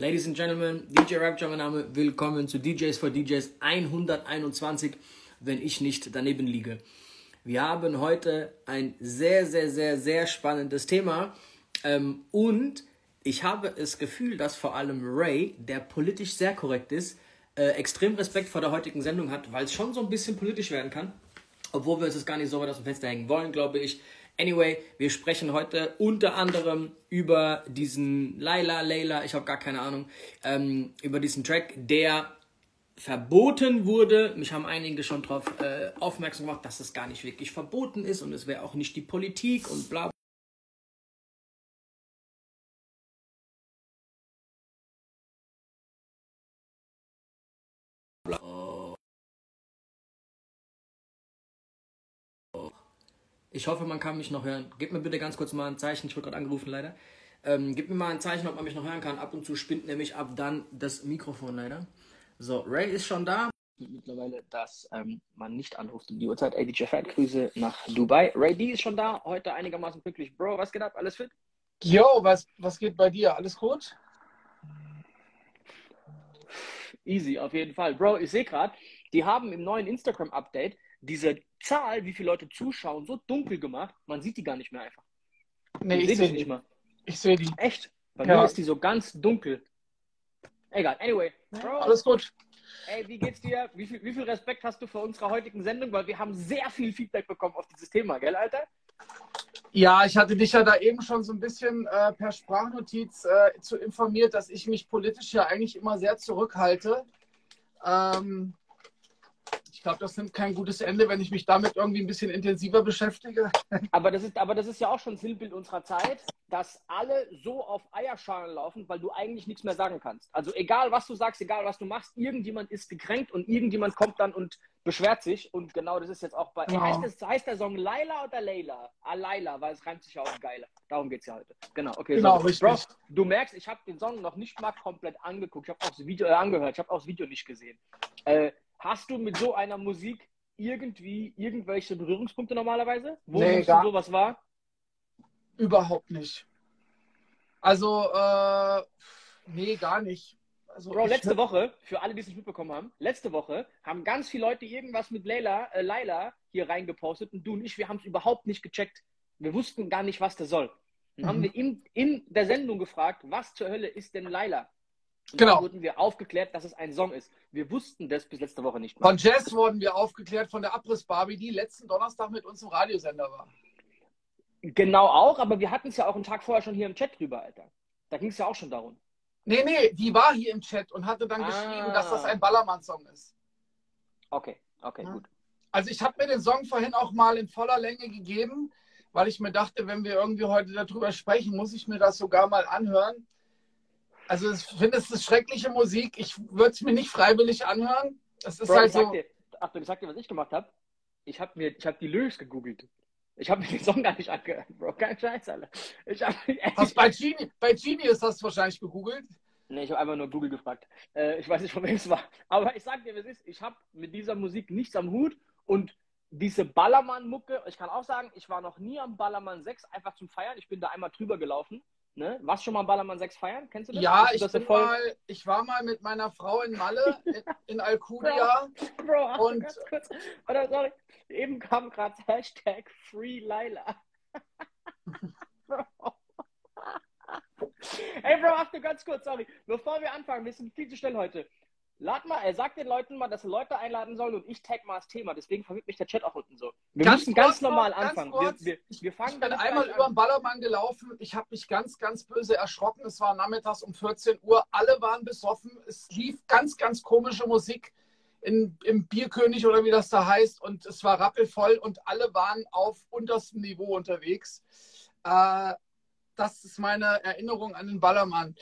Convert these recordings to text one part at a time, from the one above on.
Ladies and Gentlemen, DJ Rapture, mein Name. Willkommen zu DJs for DJs 121, wenn ich nicht daneben liege. Wir haben heute ein sehr, sehr, sehr, sehr spannendes Thema. Ähm, und ich habe das Gefühl, dass vor allem Ray, der politisch sehr korrekt ist, äh, extrem Respekt vor der heutigen Sendung hat, weil es schon so ein bisschen politisch werden kann. Obwohl wir uns das gar nicht so weit aus dem Fenster hängen wollen, glaube ich. Anyway, wir sprechen heute unter anderem über diesen Laila, Layla, ich habe gar keine Ahnung, ähm, über diesen Track, der verboten wurde. Mich haben einige schon darauf äh, aufmerksam gemacht, dass es gar nicht wirklich verboten ist und es wäre auch nicht die Politik und bla Ich hoffe, man kann mich noch hören. Gib mir bitte ganz kurz mal ein Zeichen. Ich wurde gerade angerufen, leider. Ähm, gib mir mal ein Zeichen, ob man mich noch hören kann. Ab und zu spinnt nämlich ab dann das Mikrofon leider. So, Ray ist schon da. Mittlerweile, dass ähm, man nicht anruft um die Uhrzeit. Ey, DJ Fat, Grüße nach Dubai. Ray D ist schon da. Heute einigermaßen glücklich. Bro, was geht ab? Alles fit? Yo, was, was geht bei dir? Alles gut? Easy, auf jeden Fall. Bro, ich sehe gerade, die haben im neuen Instagram-Update diese Zahl, wie viele Leute zuschauen, so dunkel gemacht, man sieht die gar nicht mehr einfach. Nee, ich, ich sehe die nicht mal. Ich sehe die. Echt? Bei ja. mir ist die so ganz dunkel. Egal, anyway. Bro, Alles gut. Ey, wie geht's dir? Wie viel, wie viel Respekt hast du für unsere heutigen Sendung? Weil wir haben sehr viel Feedback bekommen auf dieses Thema, gell, Alter? Ja, ich hatte dich ja da eben schon so ein bisschen äh, per Sprachnotiz äh, zu informiert, dass ich mich politisch ja eigentlich immer sehr zurückhalte. Ähm, ich glaube, das nimmt kein gutes Ende, wenn ich mich damit irgendwie ein bisschen intensiver beschäftige. Aber das ist, aber das ist ja auch schon Sinnbild unserer Zeit, dass alle so auf Eierschalen laufen, weil du eigentlich nichts mehr sagen kannst. Also egal, was du sagst, egal, was du machst, irgendjemand ist gekränkt und irgendjemand kommt dann und beschwert sich. Und genau das ist jetzt auch bei. Ja. Heißt, das, heißt der Song Laila oder Leila? Ah, Laila, weil es reimt sich ja auch geiler. Darum geht es ja heute. Genau, okay. Genau, so. richtig. Bro, du merkst, ich habe den Song noch nicht mal komplett angeguckt. Ich habe auch das Video äh, angehört. Ich habe auch das Video nicht gesehen. Äh, Hast du mit so einer Musik irgendwie irgendwelche Berührungspunkte normalerweise? Wo nee, gar, sowas war? Überhaupt nicht. Also, äh, nee, gar nicht. Also Bro, letzte Woche, für alle, die es nicht mitbekommen haben, letzte Woche haben ganz viele Leute irgendwas mit Leila, äh, Laila hier reingepostet und du und ich, wir haben es überhaupt nicht gecheckt. Wir wussten gar nicht, was das soll. Dann mhm. haben wir in, in der Sendung gefragt, was zur Hölle ist denn Laila? Genau. dann wurden wir aufgeklärt, dass es ein Song ist. Wir wussten das bis letzte Woche nicht mehr. Von Jazz wurden wir aufgeklärt, von der Abriss-Barbie, die letzten Donnerstag mit uns im Radiosender war. Genau auch, aber wir hatten es ja auch einen Tag vorher schon hier im Chat drüber, Alter. Da ging es ja auch schon darum. Nee, nee, die war hier im Chat und hatte dann ah. geschrieben, dass das ein Ballermann-Song ist. Okay, okay, ja. gut. Also ich habe mir den Song vorhin auch mal in voller Länge gegeben, weil ich mir dachte, wenn wir irgendwie heute darüber sprechen, muss ich mir das sogar mal anhören. Also ich finde, es ist schreckliche Musik. Ich würde es mir nicht freiwillig anhören. Es ist Bro, halt so. Dir, Achtung, ich sag dir, was ich gemacht habe. Ich habe mir, ich habe die Lyrics gegoogelt. Ich habe mir den Song gar nicht angehört, Bro. Kein Scheiß, Alter. Ich hab, Hast bei Genie, bei Genius hast du wahrscheinlich gegoogelt? Nee, ich habe einfach nur Google gefragt. Äh, ich weiß nicht, von wem es war. Aber ich sag dir, was ist. Ich habe mit dieser Musik nichts am Hut und diese Ballermann-Mucke, ich kann auch sagen, ich war noch nie am Ballermann 6 einfach zum Feiern. Ich bin da einmal drüber gelaufen. Ne? Warst du schon mal Ballermann 6 feiern? Kennst du das? Ja, ich, das mal, ich war mal mit meiner Frau in Malle, in, in Alcudia. Bro, Bro und ganz kurz. Oder, sorry, eben kam gerade Hashtag Free Laila. Bro. Ey, Bro, achte ganz kurz, sorry. Bevor wir anfangen, wir sind viel zu schnell heute. Lad mal, er sagt den Leuten mal, dass sie Leute einladen sollen und ich tag mal das Thema. Deswegen verwirrt mich der Chat auch unten so. Wir ganz müssen ganz normal noch, anfangen. Ganz wir, wir, wir, fangen ich bin einmal über den Ballermann gelaufen. Ich habe mich ganz, ganz böse erschrocken. Es war nachmittags um 14 Uhr. Alle waren besoffen. Es lief ganz, ganz komische Musik in, im Bierkönig oder wie das da heißt. Und es war rappelvoll und alle waren auf unterstem Niveau unterwegs. Äh, das ist meine Erinnerung an den Ballermann.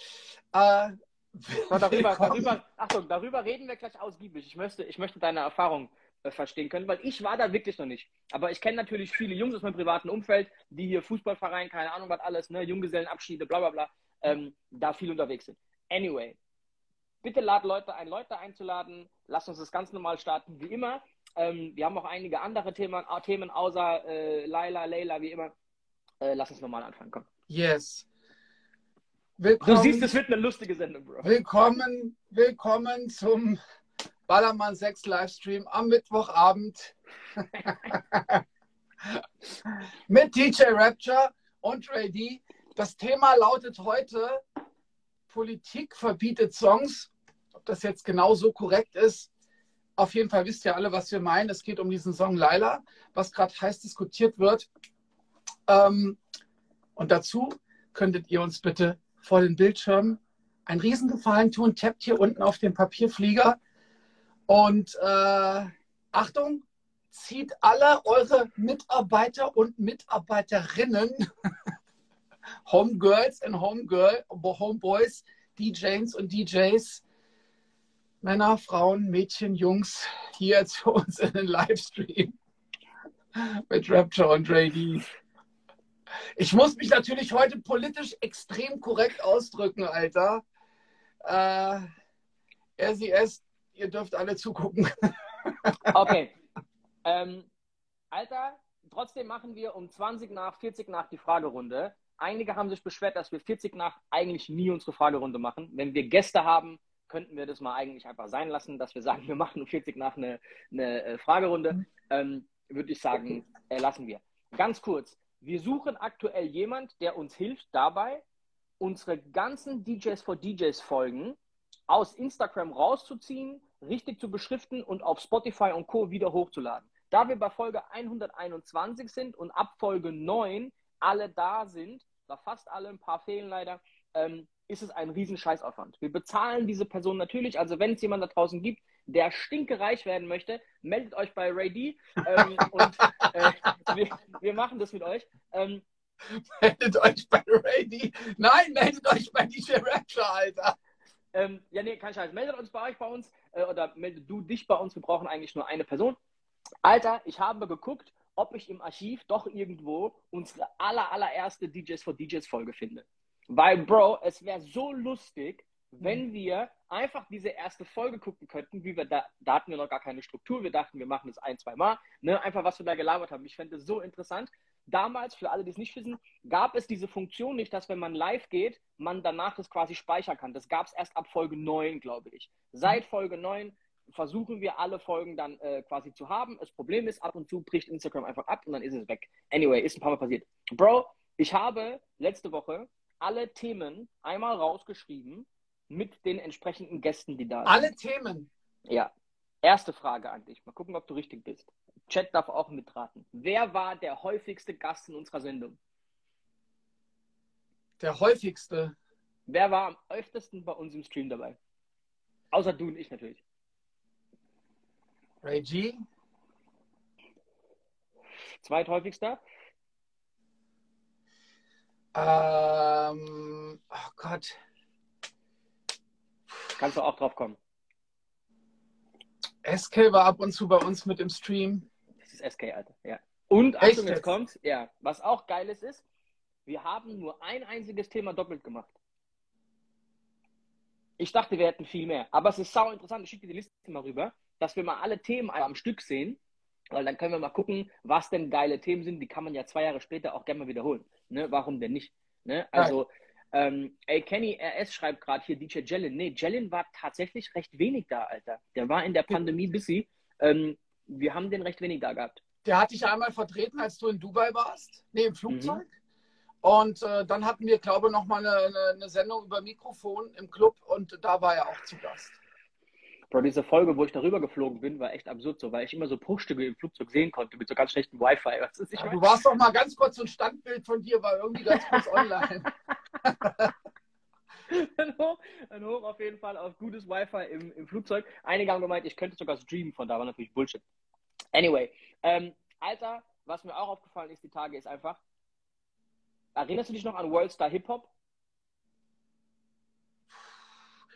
Äh, so, darüber, darüber, Achtung, darüber reden wir gleich ausgiebig. Ich möchte, ich möchte deine Erfahrung äh, verstehen können, weil ich war da wirklich noch nicht. Aber ich kenne natürlich viele Jungs aus meinem privaten Umfeld, die hier Fußballverein, keine Ahnung was alles, ne, Junggesellenabschiede, bla bla bla, ähm, da viel unterwegs sind. Anyway, bitte lad Leute ein, Leute einzuladen. Lass uns das ganz normal starten, wie immer. Ähm, wir haben auch einige andere Themen, Themen außer äh, Laila, Leila, wie immer. Äh, lass uns normal anfangen, komm. Yes. Willkommen, du siehst, es wird eine lustige Sendung, Bro. Willkommen, willkommen zum Ballermann 6 Livestream am Mittwochabend mit DJ Rapture und Ray D. Das Thema lautet heute Politik verbietet Songs. Ob das jetzt genau so korrekt ist, auf jeden Fall wisst ihr alle, was wir meinen. Es geht um diesen Song Laila, was gerade heiß diskutiert wird. Ähm, und dazu könntet ihr uns bitte vor den Bildschirmen einen Riesengefallen tun. Tappt hier unten auf den Papierflieger und äh, Achtung, zieht alle eure Mitarbeiter und Mitarbeiterinnen, Homegirls und Homegirl, Homeboys, DJs und DJs, Männer, Frauen, Mädchen, Jungs, hier zu uns in den Livestream mit Rapture und Ray. Ich muss mich natürlich heute politisch extrem korrekt ausdrücken, Alter. Äh, RCS ihr dürft alle zugucken. Okay. Ähm, Alter, trotzdem machen wir um 20 nach, 40 nach die Fragerunde. Einige haben sich beschwert, dass wir 40 nach eigentlich nie unsere Fragerunde machen. Wenn wir Gäste haben, könnten wir das mal eigentlich einfach sein lassen, dass wir sagen, wir machen um 40 nach eine, eine äh, Fragerunde. Mhm. Ähm, Würde ich sagen, äh, lassen wir. Ganz kurz. Wir suchen aktuell jemand, der uns hilft dabei, unsere ganzen DJs for DJs Folgen aus Instagram rauszuziehen, richtig zu beschriften und auf Spotify und Co. wieder hochzuladen. Da wir bei Folge 121 sind und ab Folge 9 alle da sind, da fast alle, ein paar fehlen leider, ähm, ist es ein riesen Scheißaufwand. Wir bezahlen diese Person natürlich, also wenn es jemand da draußen gibt, der stinkereich werden möchte, meldet euch bei Ray D ähm, und äh, wir, wir, machen das mit euch. Ähm, meldet euch bei Ray D. Nein, meldet euch bei DJ Rapture, Alter. Ähm, ja, nee, kein Scheiß. Meldet uns bei euch bei uns äh, oder meldet du dich bei uns. Wir brauchen eigentlich nur eine Person. Alter, ich habe geguckt, ob ich im Archiv doch irgendwo unsere aller, allererste DJs for DJs Folge finde. Weil, Bro, es wäre so lustig, wenn mhm. wir einfach diese erste Folge gucken könnten, wie wir da, da hatten wir noch gar keine Struktur, wir dachten, wir machen das ein, zwei Mal, ne, einfach was wir da gelabert haben. Ich fände es so interessant damals, für alle, die es nicht wissen, gab es diese Funktion nicht, dass wenn man live geht, man danach das quasi speichern kann. Das gab es erst ab Folge 9, glaube ich. Seit Folge 9 versuchen wir alle Folgen dann äh, quasi zu haben. Das Problem ist, ab und zu bricht Instagram einfach ab und dann ist es weg. Anyway, ist ein paar Mal passiert. Bro, ich habe letzte Woche alle Themen einmal rausgeschrieben mit den entsprechenden Gästen, die da sind. Alle Themen? Ja. Erste Frage an dich. Mal gucken, ob du richtig bist. Chat darf auch mitraten. Wer war der häufigste Gast in unserer Sendung? Der häufigste? Wer war am öftesten bei uns im Stream dabei? Außer du und ich natürlich. Ray G. Zweithäufigster? Ähm, oh Gott. Kannst du auch drauf kommen. SK war ab und zu bei uns mit im Stream ist SK, Alter. Ja. Und Achtung, jetzt kommt, ja, was auch geil ist, ist, wir haben nur ein einziges Thema doppelt gemacht. Ich dachte, wir hätten viel mehr. Aber es ist sau interessant. Ich schicke dir die Liste mal rüber, dass wir mal alle Themen am Stück sehen. Weil dann können wir mal gucken, was denn geile Themen sind. Die kann man ja zwei Jahre später auch gerne mal wiederholen. Ne? Warum denn nicht? Ne? Also, ähm, ey, Kenny RS schreibt gerade hier DJ Jellin. Nee, Jellin war tatsächlich recht wenig da, Alter. Der war in der Pandemie busy. Ähm, wir haben den recht wenig da gehabt. Der hat dich einmal vertreten, als du in Dubai warst, nee, im Flugzeug. Mhm. Und äh, dann hatten wir, glaube ich, nochmal eine, eine, eine Sendung über Mikrofon im Club und da war er auch zu Gast. Bro, diese Folge, wo ich darüber geflogen bin, war echt absurd so, weil ich immer so Bruchstücke im Flugzeug sehen konnte mit so ganz schlechtem Wi-Fi. Was ist, ja, du warst doch mal ganz kurz, so ein Standbild von dir war irgendwie ganz kurz online. dann, hoch, dann hoch auf jeden Fall auf gutes Wi-Fi im, im Flugzeug. Einige haben gemeint, ich könnte sogar streamen, von da war natürlich Bullshit. Anyway, ähm, Alter, was mir auch aufgefallen ist die Tage, ist einfach, erinnerst du dich noch an Worldstar Hip Hop?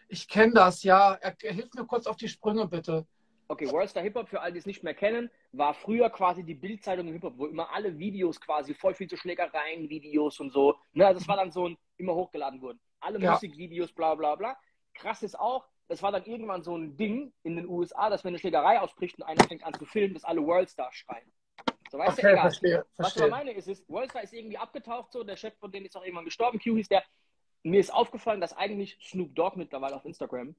Ich kenne das, ja. Hilft mir kurz auf die Sprünge, bitte. Okay, Worldstar Hip Hop, für alle, die es nicht mehr kennen, war früher quasi die Bildzeitung im Hip Hop, wo immer alle Videos quasi, voll viel zu Schlägereien, Videos und so. Ne, also das war dann so ein, immer hochgeladen wurden. Alle ja. Musikvideos, bla bla bla. Krass ist auch, das war dann irgendwann so ein Ding in den USA, dass wenn eine Schlägerei ausbricht und einer fängt an zu filmen, dass alle Worldstar schreien. So, weißt okay, du, egal. Verstehe, Was verstehe. ich meine ist, ist, Worldstar ist irgendwie abgetaucht, so, der Chef von denen ist auch irgendwann gestorben, Q hieß der. mir ist aufgefallen, dass eigentlich Snoop Dogg mittlerweile auf Instagram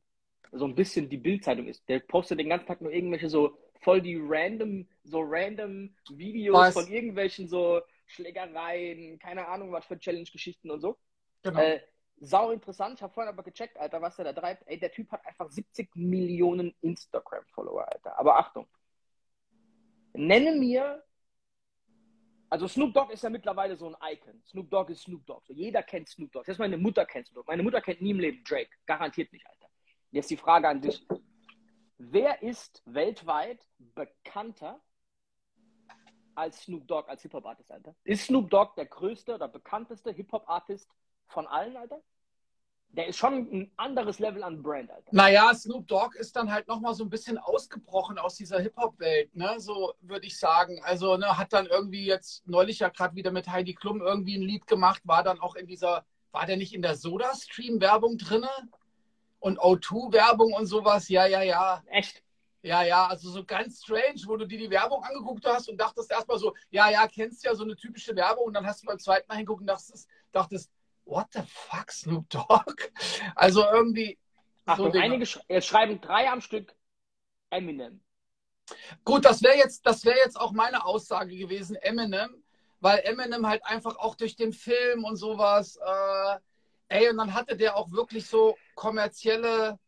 so ein bisschen die Bildzeitung ist. Der postet den ganzen Tag nur irgendwelche so voll die random, so random Videos was? von irgendwelchen so Schlägereien, keine Ahnung, was für Challenge-Geschichten und so. Genau. Äh, sau interessant. Ich habe vorhin aber gecheckt, Alter, was der da treibt. Ey, der Typ hat einfach 70 Millionen Instagram-Follower, Alter. Aber Achtung. Nenne mir also Snoop Dogg ist ja mittlerweile so ein Icon. Snoop Dogg ist Snoop Dogg. So, jeder kennt Snoop Dogg. Selbst meine Mutter kennt Snoop Dogg. Meine Mutter kennt nie im Leben Drake. Garantiert nicht, Alter. Jetzt die Frage an dich. Wer ist weltweit bekannter als Snoop Dogg als Hip-Hop-Artist, Alter? Ist Snoop Dogg der größte oder bekannteste Hip-Hop-Artist von allen, Alter? der ist schon ein anderes Level an Brand, Alter. Naja, Snoop Dogg ist dann halt nochmal so ein bisschen ausgebrochen aus dieser Hip-Hop-Welt, ne? So würde ich sagen. Also, ne, hat dann irgendwie jetzt neulich ja gerade wieder mit Heidi Klum irgendwie ein Lied gemacht, war dann auch in dieser, war der nicht in der Soda-Stream-Werbung drinne? Und O2-Werbung und sowas, ja, ja, ja. Echt? Ja, ja, also so ganz strange, wo du dir die Werbung angeguckt hast und dachtest erstmal so, ja, ja, kennst ja so eine typische Werbung und dann hast du beim zweiten Mal hingucken und dachtest, dachtest what the fuck, Snoop Dogg? Also irgendwie. Achtung, so einige sch schreiben drei am Stück Eminem. Gut, das wäre jetzt, das jetzt auch meine Aussage gewesen, Eminem, weil Eminem halt einfach auch durch den Film und sowas, äh, ey, und dann hatte der auch wirklich so kommerzielle,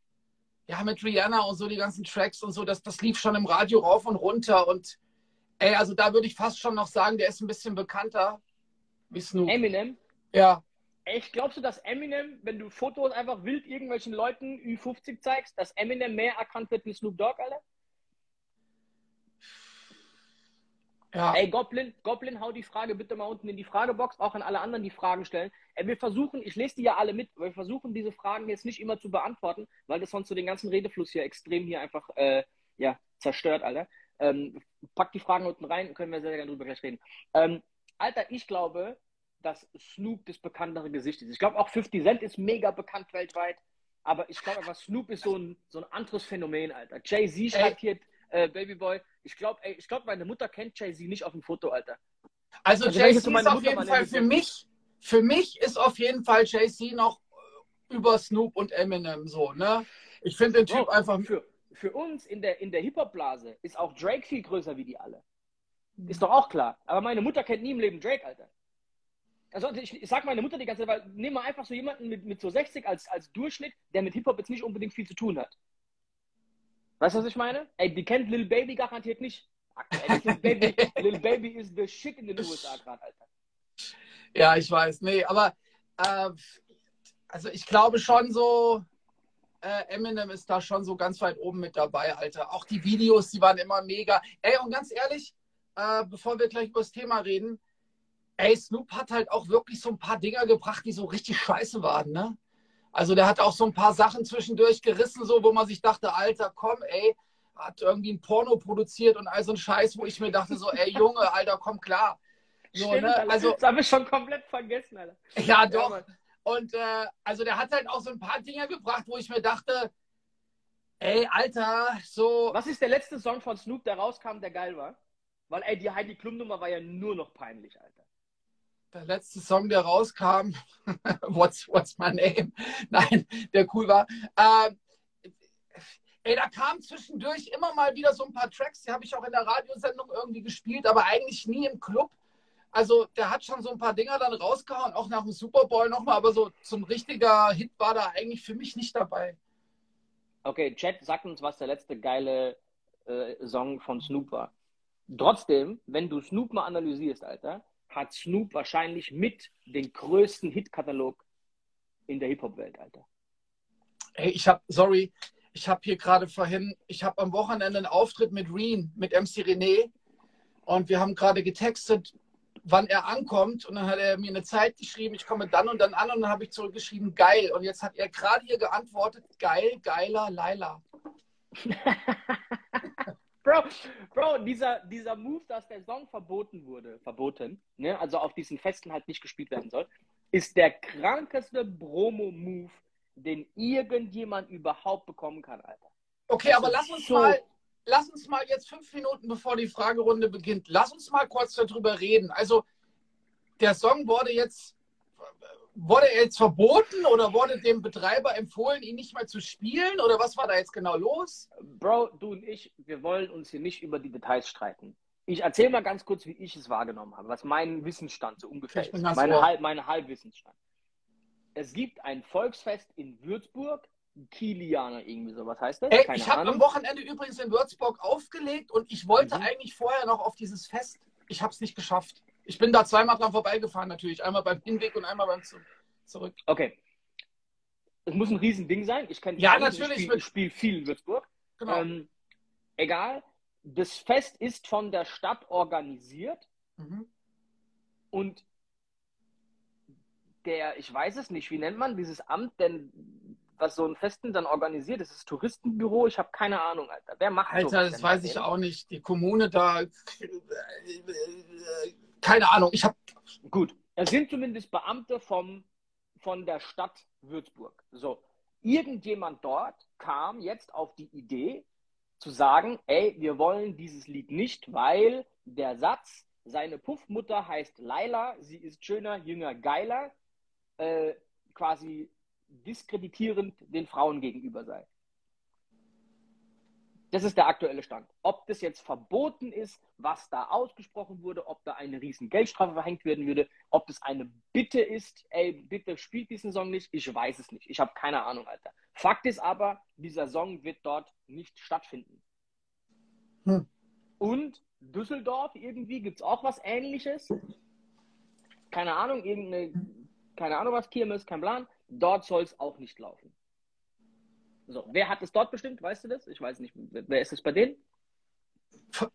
ja, mit Rihanna und so die ganzen Tracks und so, das, das lief schon im Radio rauf und runter und ey, also da würde ich fast schon noch sagen, der ist ein bisschen bekannter wie Snoop. Eminem? Ja. Echt, glaubst du, dass Eminem, wenn du Fotos einfach wild irgendwelchen Leuten Ü50 zeigst, dass Eminem mehr erkannt wird wie Snoop Dogg, Alter? Ja. Ey, Goblin, Goblin, hau die Frage bitte mal unten in die Fragebox, auch an alle anderen, die Fragen stellen. Ey, wir versuchen, ich lese die ja alle mit, wir versuchen diese Fragen jetzt nicht immer zu beantworten, weil das sonst so den ganzen Redefluss hier extrem hier einfach äh, ja, zerstört, Alter. Ähm, pack die Fragen unten rein, können wir sehr, sehr gerne drüber gleich reden. Ähm, Alter, ich glaube, dass Snoop das bekanntere Gesicht ist. Ich glaube auch 50 Cent ist mega bekannt weltweit, aber ich glaube einfach, Snoop ist so ein, so ein anderes Phänomen, Alter. Jay-Z schreibt hier, äh, Babyboy, ich glaube, ich glaube, meine Mutter kennt Jay-Z nicht auf dem Foto, Alter. Also, also Jay-Z ist auf jeden Fall für mich, für mich ist auf jeden Fall Jay-Z noch über Snoop und Eminem so, ne? Ich finde den Typ Bro, einfach. Für, für uns in der, in der Hip-Hop-Blase ist auch Drake viel größer wie die alle. Ist doch auch klar. Aber meine Mutter kennt nie im Leben Drake, Alter. Also ich, ich sag meine Mutter die ganze Zeit, weil nimm mal einfach so jemanden mit, mit so 60 als, als Durchschnitt, der mit Hip-Hop jetzt nicht unbedingt viel zu tun hat. Weißt du, was ich meine? Ey, die kennt Lil Baby garantiert nicht. Ey, Lil, Baby, Lil Baby is the shit in den USA gerade, Alter. Ja, ich weiß. Nee, aber äh, also ich glaube schon so, äh, Eminem ist da schon so ganz weit oben mit dabei, Alter. Auch die Videos, die waren immer mega. Ey, und ganz ehrlich, äh, bevor wir gleich über das Thema reden, ey, Snoop hat halt auch wirklich so ein paar Dinger gebracht, die so richtig scheiße waren, ne? Also der hat auch so ein paar Sachen zwischendurch gerissen, so wo man sich dachte, Alter, komm, ey, hat irgendwie ein Porno produziert und all so ein Scheiß, wo ich mir dachte, so, ey, Junge, Alter, komm klar. So, Stimmt, ne? Also, das habe ich schon komplett vergessen, Alter. Ja, doch. Ja, und äh, also der hat halt auch so ein paar Dinger gebracht, wo ich mir dachte, ey, Alter, so. Was ist der letzte Song von Snoop, der rauskam, der geil war? Weil, ey, die Heidi Klum-Nummer war ja nur noch peinlich, Alter der letzte Song, der rauskam, What's, What's My Name? Nein, der cool war. Ähm, ey, da kamen zwischendurch immer mal wieder so ein paar Tracks, die habe ich auch in der Radiosendung irgendwie gespielt, aber eigentlich nie im Club. Also der hat schon so ein paar Dinger dann rausgehauen, auch nach dem Super Bowl nochmal, aber so zum richtiger Hit war da eigentlich für mich nicht dabei. Okay, Chat, sag uns, was der letzte geile äh, Song von Snoop war. Trotzdem, wenn du Snoop mal analysierst, Alter, hat Snoop wahrscheinlich mit den größten Hitkatalog in der Hip-Hop-Welt, Alter. Hey, ich habe, sorry, ich habe hier gerade vorhin, ich habe am Wochenende einen Auftritt mit Reen, mit MC René und wir haben gerade getextet, wann er ankommt und dann hat er mir eine Zeit geschrieben, ich komme dann und dann an und dann habe ich zurückgeschrieben, geil. Und jetzt hat er gerade hier geantwortet, geil, geiler, Laila. Bro, Bro, dieser, dieser Move, dass der Song verboten wurde, verboten, ne, also auf diesen Festen halt nicht gespielt werden soll, ist der krankeste Bromo-Move, den irgendjemand überhaupt bekommen kann, Alter. Okay, das aber lass uns so mal, lass uns mal jetzt fünf Minuten bevor die Fragerunde beginnt, lass uns mal kurz darüber reden. Also, der Song wurde jetzt wurde er jetzt verboten oder wurde dem Betreiber empfohlen, ihn nicht mehr zu spielen? Oder was war da jetzt genau los? Bro, du und ich, wir wollen uns hier nicht über die Details streiten. Ich erzähle mal ganz kurz, wie ich es wahrgenommen habe, was mein Wissensstand so ungefähr ist. Meine, Halb, meine Halbwissensstand. Es gibt ein Volksfest in Würzburg, Kilianer irgendwie so. Was heißt das? Ey, ich habe am Wochenende übrigens in Würzburg aufgelegt und ich wollte mhm. eigentlich vorher noch auf dieses Fest. Ich habe es nicht geschafft. Ich bin da zweimal dran vorbeigefahren natürlich. Einmal beim Hinweg und einmal beim Zurück. Okay. Es muss ein Riesending sein. Ich kenne ja, natürlich. Ich spiele viel in Würzburg. Genau. Ähm, egal. Das Fest ist von der Stadt organisiert. Mhm. Und der, ich weiß es nicht, wie nennt man dieses Amt denn, was so ein Festen dann organisiert? Das ist Touristenbüro, ich habe keine Ahnung, Alter. Wer macht Alter, das weiß ich auch nicht. Die Kommune da, keine Ahnung, ich habe. Gut, es sind zumindest Beamte vom, von der Stadt Würzburg. So, irgendjemand dort kam jetzt auf die Idee zu sagen, ey, wir wollen dieses Lied nicht, weil der Satz, seine Puffmutter heißt Laila, sie ist schöner, jünger, geiler, äh, quasi diskreditierend den Frauen gegenüber sei. Das ist der aktuelle Stand. Ob das jetzt verboten ist, was da ausgesprochen wurde, ob da eine riesen Geldstrafe verhängt werden würde, ob das eine Bitte ist, ey, bitte spielt diesen Song nicht, ich weiß es nicht. Ich habe keine Ahnung, Alter. Fakt ist aber, dieser Song wird dort nicht stattfinden. Hm. Und Düsseldorf irgendwie gibt es auch was ähnliches. Keine Ahnung, irgendeine, keine Ahnung was, Kirmes, kein Plan. Dort soll es auch nicht laufen. So, wer hat es dort bestimmt? Weißt du das? Ich weiß nicht. Wer ist es bei denen?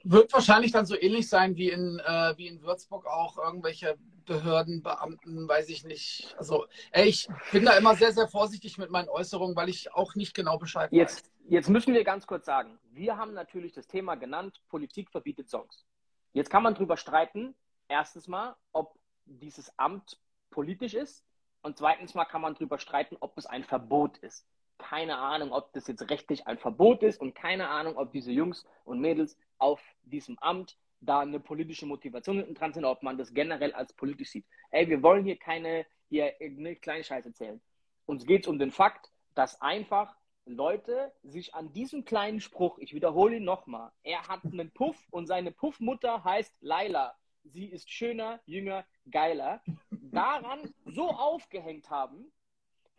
Wird wahrscheinlich dann so ähnlich sein wie in, äh, wie in Würzburg auch irgendwelche Behörden, Beamten, weiß ich nicht. Also, ey, ich bin da immer sehr, sehr vorsichtig mit meinen Äußerungen, weil ich auch nicht genau Bescheid jetzt, weiß. Jetzt müssen wir ganz kurz sagen, wir haben natürlich das Thema genannt, Politik verbietet Songs. Jetzt kann man darüber streiten, erstens mal, ob dieses Amt politisch ist und zweitens mal kann man darüber streiten, ob es ein Verbot ist keine Ahnung, ob das jetzt rechtlich ein Verbot ist und keine Ahnung, ob diese Jungs und Mädels auf diesem Amt da eine politische Motivation hinten dran sind, ob man das generell als politisch sieht. Ey, wir wollen hier keine hier eine kleine Scheiße erzählen. Uns geht es um den Fakt, dass einfach Leute sich an diesem kleinen Spruch, ich wiederhole ihn nochmal, er hat einen Puff und seine Puffmutter heißt Laila. Sie ist schöner, jünger, geiler. Daran so aufgehängt haben,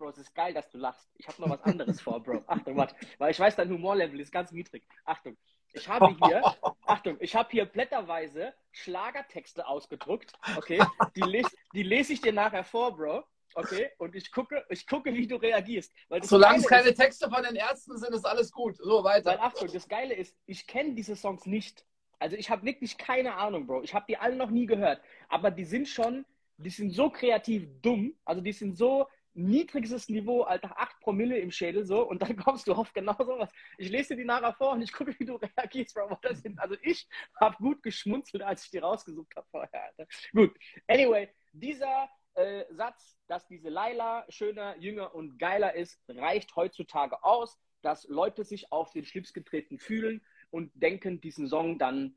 Bro, es ist geil, dass du lachst. Ich habe noch was anderes vor, Bro. Achtung, warte. Weil ich weiß, dein Humorlevel ist ganz niedrig. Achtung. Ich habe hier, Achtung, ich habe hier blätterweise Schlagertexte ausgedruckt. Okay, die, les, die lese ich dir nachher vor, Bro. Okay, und ich gucke, ich gucke, wie du reagierst. Solange es keine ist, Texte von den Ärzten sind, ist alles gut. So, weiter. Weil, Achtung, das Geile ist, ich kenne diese Songs nicht. Also ich habe wirklich keine Ahnung, Bro. Ich habe die alle noch nie gehört. Aber die sind schon, die sind so kreativ dumm. Also die sind so, niedrigstes Niveau, Alter, 8 Promille im Schädel so und dann kommst du auf genau sowas. Ich lese dir die nachher vor und ich gucke, wie du reagierst, Bro. Also ich habe gut geschmunzelt, als ich die rausgesucht habe vorher, Alter. Gut, anyway, dieser äh, Satz, dass diese Laila schöner, jünger und geiler ist, reicht heutzutage aus, dass Leute sich auf den Schlips getreten fühlen und denken, diesen Song dann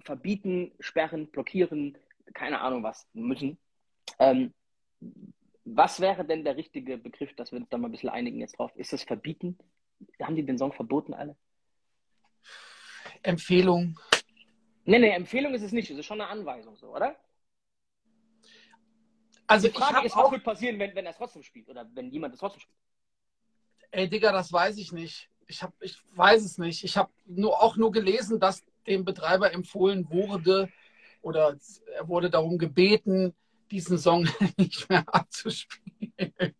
verbieten, sperren, blockieren, keine Ahnung was müssen. Ähm, was wäre denn der richtige Begriff, dass wir uns da mal ein bisschen einigen jetzt drauf? Ist das verbieten? Haben die den Song verboten alle? Empfehlung. Nee, nee, Empfehlung ist es nicht. Es ist schon eine Anweisung, so, oder? Also die Frage ist, was wird passieren, wenn, wenn er es trotzdem spielt oder wenn jemand es trotzdem spielt? Ey, Digga, das weiß ich nicht. Ich, hab, ich weiß es nicht. Ich habe nur, auch nur gelesen, dass dem Betreiber empfohlen wurde oder er wurde darum gebeten, diesen Song nicht mehr abzuspielen.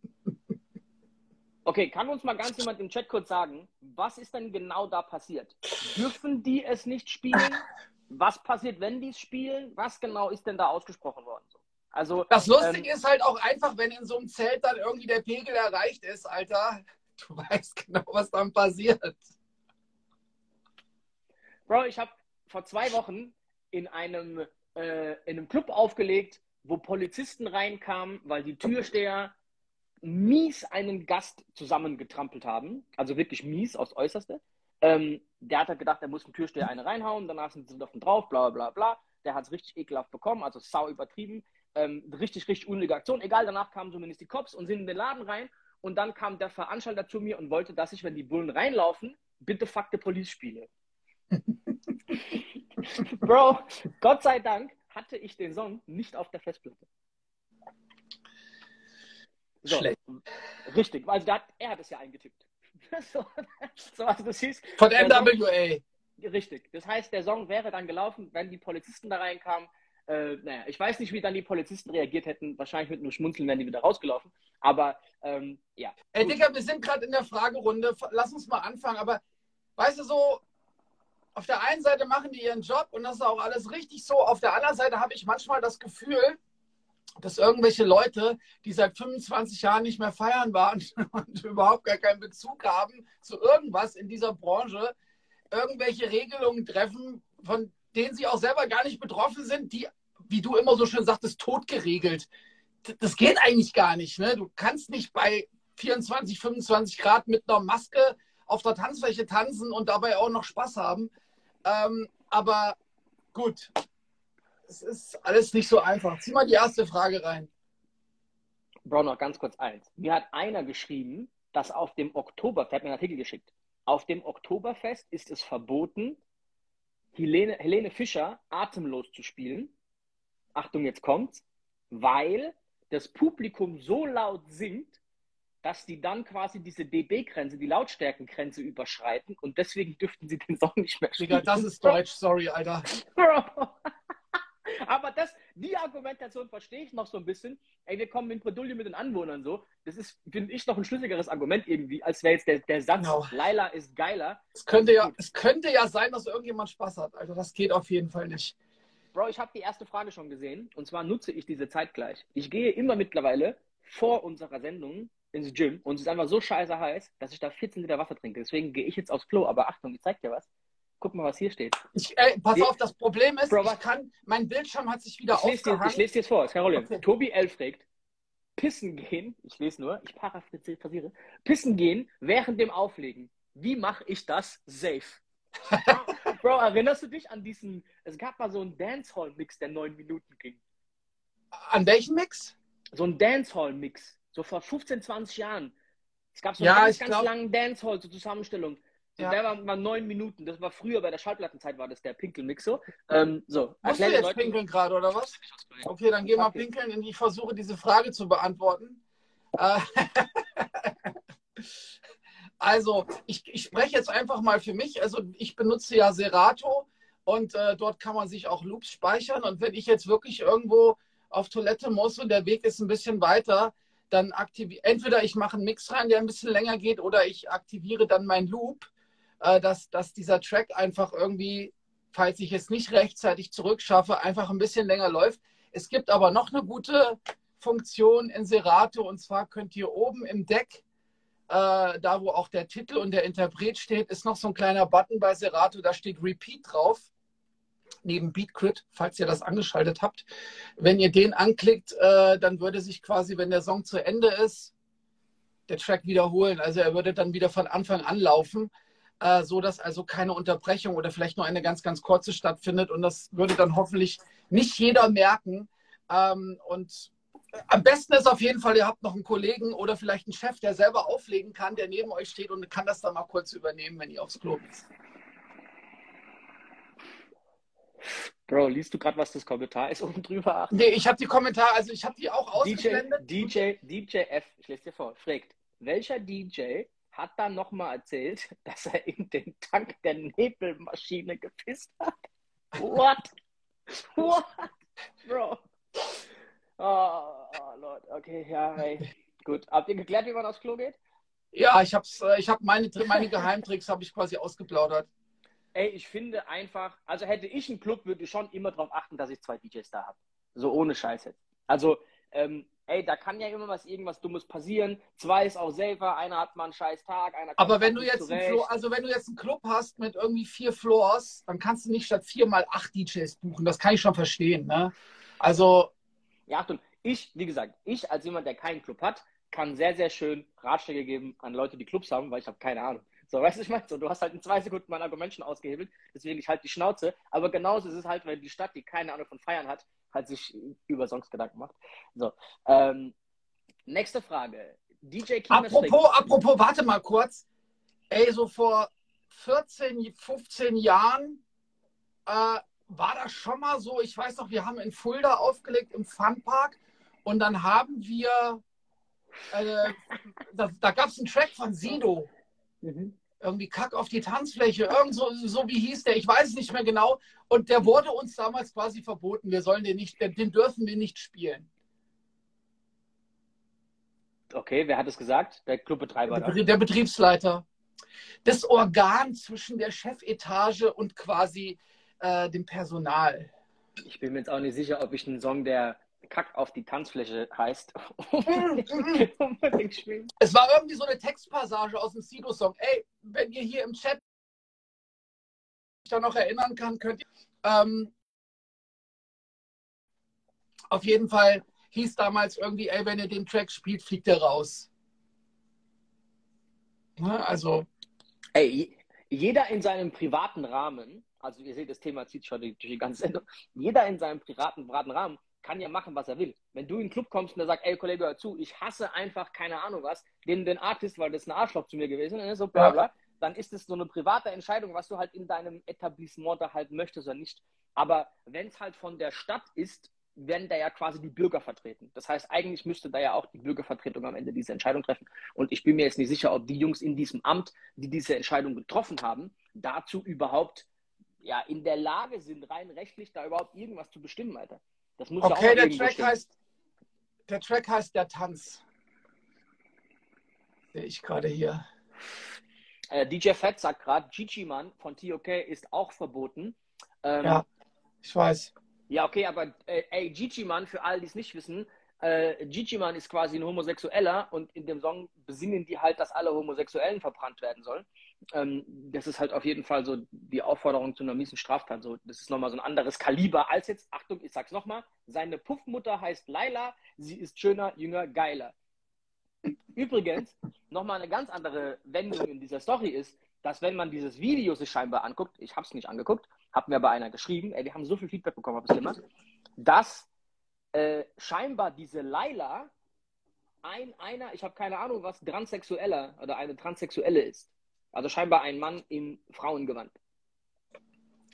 Okay, kann uns mal ganz jemand im Chat kurz sagen, was ist denn genau da passiert? Dürfen die es nicht spielen? Was passiert, wenn die es spielen? Was genau ist denn da ausgesprochen worden? Also, das Lustige ähm, ist halt auch einfach, wenn in so einem Zelt dann irgendwie der Pegel erreicht ist, Alter, du weißt genau, was dann passiert. Bro, ich habe vor zwei Wochen in einem, äh, in einem Club aufgelegt, wo Polizisten reinkamen, weil die Türsteher mies einen Gast zusammengetrampelt haben. Also wirklich mies aufs Äußerste. Ähm, der hat halt gedacht, er muss dem Türsteher eine reinhauen, danach sind sie auf ihn drauf, bla bla bla. Der hat es richtig ekelhaft bekommen, also sau übertrieben. ähm, richtig, richtig unnötige Aktion. Egal, danach kamen zumindest die Cops und sind in den Laden rein. Und dann kam der Veranstalter zu mir und wollte, dass ich, wenn die Bullen reinlaufen, bitte Fuck the Police spiele. Bro, Gott sei Dank hatte ich den Song nicht auf der Festplatte. So, Schlecht. Richtig, also hat, er hat es ja eingetippt. so, so, also das hieß, Von NWA. Song, richtig. Das heißt, der Song wäre dann gelaufen, wenn die Polizisten da reinkamen. Äh, naja, ich weiß nicht, wie dann die Polizisten reagiert hätten. Wahrscheinlich mit nur Schmunzeln wären die wieder rausgelaufen. Aber ähm, ja. Ey, Digga, wir sind gerade in der Fragerunde. Lass uns mal anfangen. Aber weißt du so, auf der einen Seite machen die ihren Job und das ist auch alles richtig so. Auf der anderen Seite habe ich manchmal das Gefühl, dass irgendwelche Leute, die seit 25 Jahren nicht mehr feiern waren und überhaupt gar keinen Bezug haben zu irgendwas in dieser Branche, irgendwelche Regelungen treffen, von denen sie auch selber gar nicht betroffen sind, die, wie du immer so schön sagtest, tot geregelt. Das geht eigentlich gar nicht. Ne? Du kannst nicht bei 24, 25 Grad mit einer Maske auf der Tanzfläche tanzen und dabei auch noch Spaß haben. Ähm, aber gut, es ist alles nicht so einfach. Zieh mal die erste Frage rein. Bro, noch ganz kurz eins. Mir hat einer geschrieben, dass auf dem Oktoberfest, hat mir einen Artikel geschickt, auf dem Oktoberfest ist es verboten, Helene, Helene Fischer atemlos zu spielen. Achtung, jetzt kommt's, weil das Publikum so laut singt, dass die dann quasi diese dB-Grenze, die Lautstärkengrenze überschreiten und deswegen dürften sie den Song nicht mehr spielen. Digga, das ist Deutsch, sorry, Alter. Aber das, die Argumentation verstehe ich noch so ein bisschen. Ey, wir kommen in Bredouille mit den Anwohnern so. Das ist, finde ich, noch ein schlüssigeres Argument irgendwie, als wäre jetzt der, der Satz, genau. Laila ist geiler. Es könnte, ja, es könnte ja sein, dass irgendjemand Spaß hat. Also das geht auf jeden Fall nicht. Bro, ich habe die erste Frage schon gesehen und zwar nutze ich diese Zeit gleich. Ich gehe immer mittlerweile vor unserer Sendung ins Gym und es ist einfach so scheiße heiß, dass ich da 14 Liter Wasser trinke. Deswegen gehe ich jetzt aufs Klo. Aber Achtung, ich zeig dir was. Guck mal, was hier steht. Ich, ey, pass Die, auf, das Problem ist, Bro, ich kann, mein Bildschirm hat sich wieder dir, Ich lese dir jetzt vor, ist kein Problem. Okay. Tobi L. fragt, pissen gehen, ich lese nur, ich paraphrasiere, pissen gehen während dem Auflegen. Wie mache ich das safe? Bro, erinnerst du dich an diesen, es gab mal so einen Dancehall-Mix, der neun Minuten ging. An welchen Mix? So ein Dancehall-Mix, so vor 15, 20 Jahren. Es gab so einen ja, ganz, ganz glaub... langen Dancehall, so Zusammenstellung. Ja. Der war, war neun Minuten. Das war früher bei der Schallplattenzeit, war das der Pinkelmix so. Ähm, so. Musst du jetzt Leute, pinkeln gerade, oder was? Okay, dann geh mal pinkeln und ich versuche diese Frage zu beantworten. Äh, also, ich, ich spreche jetzt einfach mal für mich. Also, ich benutze ja Serato und äh, dort kann man sich auch Loops speichern. Und wenn ich jetzt wirklich irgendwo auf Toilette muss und der Weg ist ein bisschen weiter, dann aktiviere entweder ich mache einen Mix rein, der ein bisschen länger geht, oder ich aktiviere dann meinen Loop äh, dass, dass dieser Track einfach irgendwie, falls ich es nicht rechtzeitig zurückschaffe, einfach ein bisschen länger läuft. Es gibt aber noch eine gute Funktion in Serato und zwar könnt ihr oben im Deck, äh, da wo auch der Titel und der Interpret steht, ist noch so ein kleiner Button bei Serato, da steht Repeat drauf neben Beatcrit, falls ihr das angeschaltet habt. Wenn ihr den anklickt, äh, dann würde sich quasi, wenn der Song zu Ende ist, der Track wiederholen. Also er würde dann wieder von Anfang an laufen äh, so dass also keine Unterbrechung oder vielleicht nur eine ganz, ganz kurze stattfindet. Und das würde dann hoffentlich nicht jeder merken. Ähm, und am besten ist auf jeden Fall, ihr habt noch einen Kollegen oder vielleicht einen Chef, der selber auflegen kann, der neben euch steht und kann das dann mal kurz übernehmen, wenn ihr aufs Klo geht. Bro, liest du gerade, was das Kommentar ist oben drüber? Nee, ich habe die Kommentare, also ich habe die auch ausgeblendet. DJ, DJ, DJ F, ich lese dir vor, fragt, welcher DJ hat dann nochmal erzählt, dass er in den Tank der Nebelmaschine gepisst hat. What? What? Bro. Oh, oh Lord. Okay, ja, hey. Gut. Habt ihr geklärt, wie man aufs Klo geht? Ja, ich hab's, äh, ich habe meine, meine Geheimtricks habe ich quasi ausgeplaudert. Ey, ich finde einfach, also hätte ich einen Club, würde ich schon immer darauf achten, dass ich zwei DJs da habe. So ohne Scheiße. Also, ähm, ey, da kann ja immer was irgendwas Dummes passieren. Zwei ist auch safer, einer hat mal einen scheiß Tag, einer Aber wenn du jetzt einen Floor, also wenn du jetzt einen Club hast mit irgendwie vier Floors, dann kannst du nicht statt vier mal acht DJs buchen. Das kann ich schon verstehen, ne? Also. Ja, Achtung, ich, wie gesagt, ich als jemand, der keinen Club hat, kann sehr, sehr schön Ratschläge geben an Leute, die Clubs haben, weil ich habe keine Ahnung. So, weißt du, ich meine, so, du hast halt in zwei Sekunden mein Argument schon ausgehebelt, deswegen ich halt die Schnauze. Aber genauso ist es halt, wenn die Stadt, die keine Ahnung von Feiern hat, halt sich über Songs Gedanken macht. So, ähm, nächste Frage. DJ apropos, apropos, warte mal kurz. Ey, so vor 14, 15 Jahren äh, war das schon mal so. Ich weiß noch, wir haben in Fulda aufgelegt im Funpark und dann haben wir, äh, da, da gab es einen Track von Sido. Mhm. Irgendwie Kack auf die Tanzfläche, irgend so, so wie hieß der, ich weiß es nicht mehr genau. Und der wurde uns damals quasi verboten. Wir sollen den nicht, den dürfen wir nicht spielen. Okay, wer hat es gesagt? Der Clubbetreiber. Der, der Betriebsleiter. Das Organ zwischen der Chefetage und quasi äh, dem Personal. Ich bin mir jetzt auch nicht sicher, ob ich einen Song, der Kack auf die Tanzfläche heißt. es war irgendwie so eine Textpassage aus dem Sido-Song. Ey, wenn ihr hier im Chat da noch erinnern kann, könnt ihr. Ähm, auf jeden Fall hieß damals irgendwie, ey, wenn ihr den Track spielt, fliegt er raus. Ne, also. Ey, jeder in seinem privaten Rahmen, also ihr seht, das Thema zieht schon durch die ganze Sendung, jeder in seinem privaten, privaten Rahmen kann ja machen, was er will. Wenn du in den Club kommst und der sagt, ey Kollege, hör zu, ich hasse einfach, keine Ahnung was, den, den Artist, weil das ein Arschloch zu mir gewesen ist, so bla bla, dann ist es so eine private Entscheidung, was du halt in deinem Etablissement da halt möchtest oder nicht. Aber wenn es halt von der Stadt ist, werden da ja quasi die Bürger vertreten. Das heißt, eigentlich müsste da ja auch die Bürgervertretung am Ende diese Entscheidung treffen. Und ich bin mir jetzt nicht sicher, ob die Jungs in diesem Amt, die diese Entscheidung getroffen haben, dazu überhaupt ja, in der Lage sind, rein rechtlich da überhaupt irgendwas zu bestimmen, Alter. Das muss okay, ja auch der Track heißt, der Track heißt Der Tanz. Sehe ich gerade hier. Äh, DJ Fett sagt gerade, Gigi Man von TOK ist auch verboten. Ähm, ja, ich weiß. Ja, okay, aber äh, ey, Gigi Man, für alle, die es nicht wissen, äh, Gigi Man ist quasi ein Homosexueller und in dem Song besingen die halt, dass alle Homosexuellen verbrannt werden sollen. Ähm, das ist halt auf jeden Fall so die Aufforderung zu einer miesen Straftat. So, das ist nochmal so ein anderes Kaliber als jetzt, Achtung, ich sag's nochmal, seine Puffmutter heißt Laila, sie ist schöner, jünger, geiler. Übrigens, nochmal eine ganz andere Wendung in dieser Story ist, dass wenn man dieses Video sich scheinbar anguckt, ich habe es nicht angeguckt, habe mir aber einer geschrieben, ey, wir haben so viel Feedback bekommen auf das Thema, dass äh, scheinbar diese Laila ein einer, ich habe keine Ahnung was, Transsexueller oder eine Transsexuelle ist. Also scheinbar ein Mann im Frauengewand.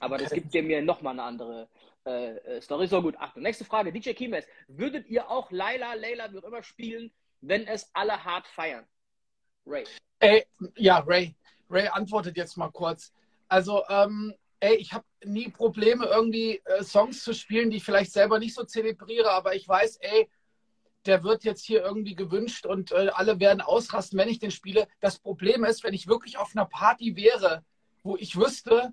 Aber das gibt mir nochmal eine andere äh, äh, Story. So gut, Achtung. Nächste Frage. DJ Kimes, würdet ihr auch Laila, Layla, wie auch immer spielen, wenn es alle hart feiern? Ray. Ey, ja, Ray. Ray antwortet jetzt mal kurz. Also, ähm, ey, ich habe nie Probleme, irgendwie äh, Songs zu spielen, die ich vielleicht selber nicht so zelebriere, aber ich weiß, ey, der wird jetzt hier irgendwie gewünscht und äh, alle werden ausrasten, wenn ich den spiele. Das Problem ist, wenn ich wirklich auf einer Party wäre, wo ich wüsste,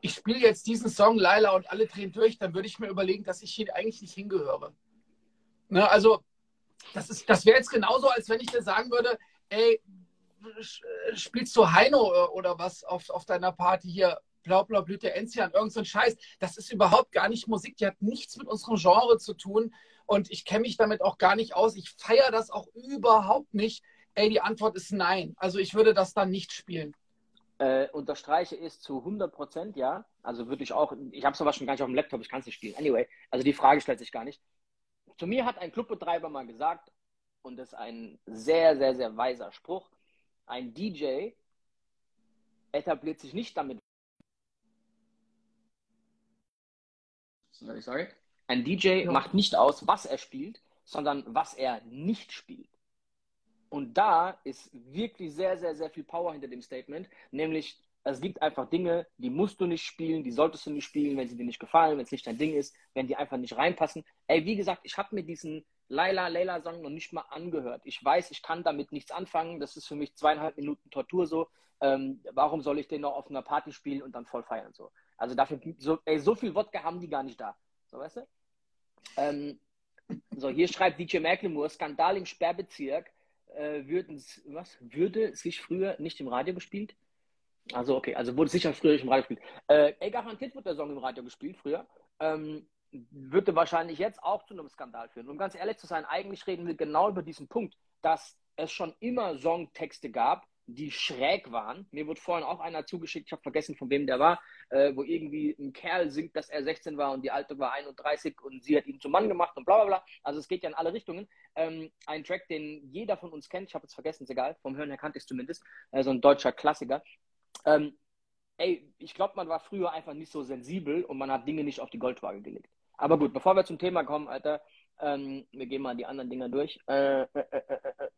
ich spiele jetzt diesen Song Laila und alle drehen durch, dann würde ich mir überlegen, dass ich hier eigentlich nicht hingehöre. Ne, also, das, das wäre jetzt genauso, als wenn ich dir sagen würde, ey, spielst du Heino äh, oder was auf, auf deiner Party hier? Blau, Blau, Blüte, Enzian, irgend so ein Scheiß. Das ist überhaupt gar nicht Musik, die hat nichts mit unserem Genre zu tun und ich kenne mich damit auch gar nicht aus. Ich feiere das auch überhaupt nicht. Ey, die Antwort ist nein. Also ich würde das dann nicht spielen. Äh, unterstreiche ist zu 100 Prozent, ja. Also würde ich auch, ich habe es aber schon gar nicht auf dem Laptop, ich kann es nicht spielen. Anyway, also die Frage stellt sich gar nicht. Zu mir hat ein Clubbetreiber mal gesagt, und das ist ein sehr, sehr, sehr weiser Spruch, ein DJ etabliert sich nicht damit. Sorry, sorry. Ein DJ ja. macht nicht aus, was er spielt, sondern was er nicht spielt. Und da ist wirklich sehr, sehr, sehr viel Power hinter dem Statement, nämlich es gibt einfach Dinge, die musst du nicht spielen, die solltest du nicht spielen, wenn sie dir nicht gefallen, wenn es nicht dein Ding ist, wenn die einfach nicht reinpassen. Ey, wie gesagt, ich habe mir diesen Laila Leila Song noch nicht mal angehört. Ich weiß, ich kann damit nichts anfangen. Das ist für mich zweieinhalb Minuten Tortur so. Ähm, warum soll ich den noch auf einer Party spielen und dann voll feiern so? Also dafür so, ey, so viel Wodka haben die gar nicht da. So, weißt du? Ähm, so, hier schreibt DJ Macklemore, Skandal im Sperrbezirk. Äh, würden, was? Würde sich früher nicht im Radio gespielt? Also, okay, also wurde sicher früher nicht im Radio gespielt. Äh, ey, garantiert wird der Song im Radio gespielt früher. Ähm, würde wahrscheinlich jetzt auch zu einem Skandal führen. Um ganz ehrlich zu sein, eigentlich reden wir genau über diesen Punkt, dass es schon immer Songtexte gab, die schräg waren. Mir wurde vorhin auch einer zugeschickt, ich habe vergessen, von wem der war, äh, wo irgendwie ein Kerl singt, dass er 16 war und die alte war 31 und sie hat ihn zum Mann gemacht und bla bla bla. Also es geht ja in alle Richtungen. Ähm, ein Track, den jeder von uns kennt, ich habe es vergessen, ist egal, vom Hören her kannte ich es zumindest, äh, so ein deutscher Klassiker. Ähm, ey, ich glaube, man war früher einfach nicht so sensibel und man hat Dinge nicht auf die Goldwaage gelegt. Aber gut, bevor wir zum Thema kommen, Alter, ähm, wir gehen mal die anderen Dinger durch. Äh, äh, äh, äh, äh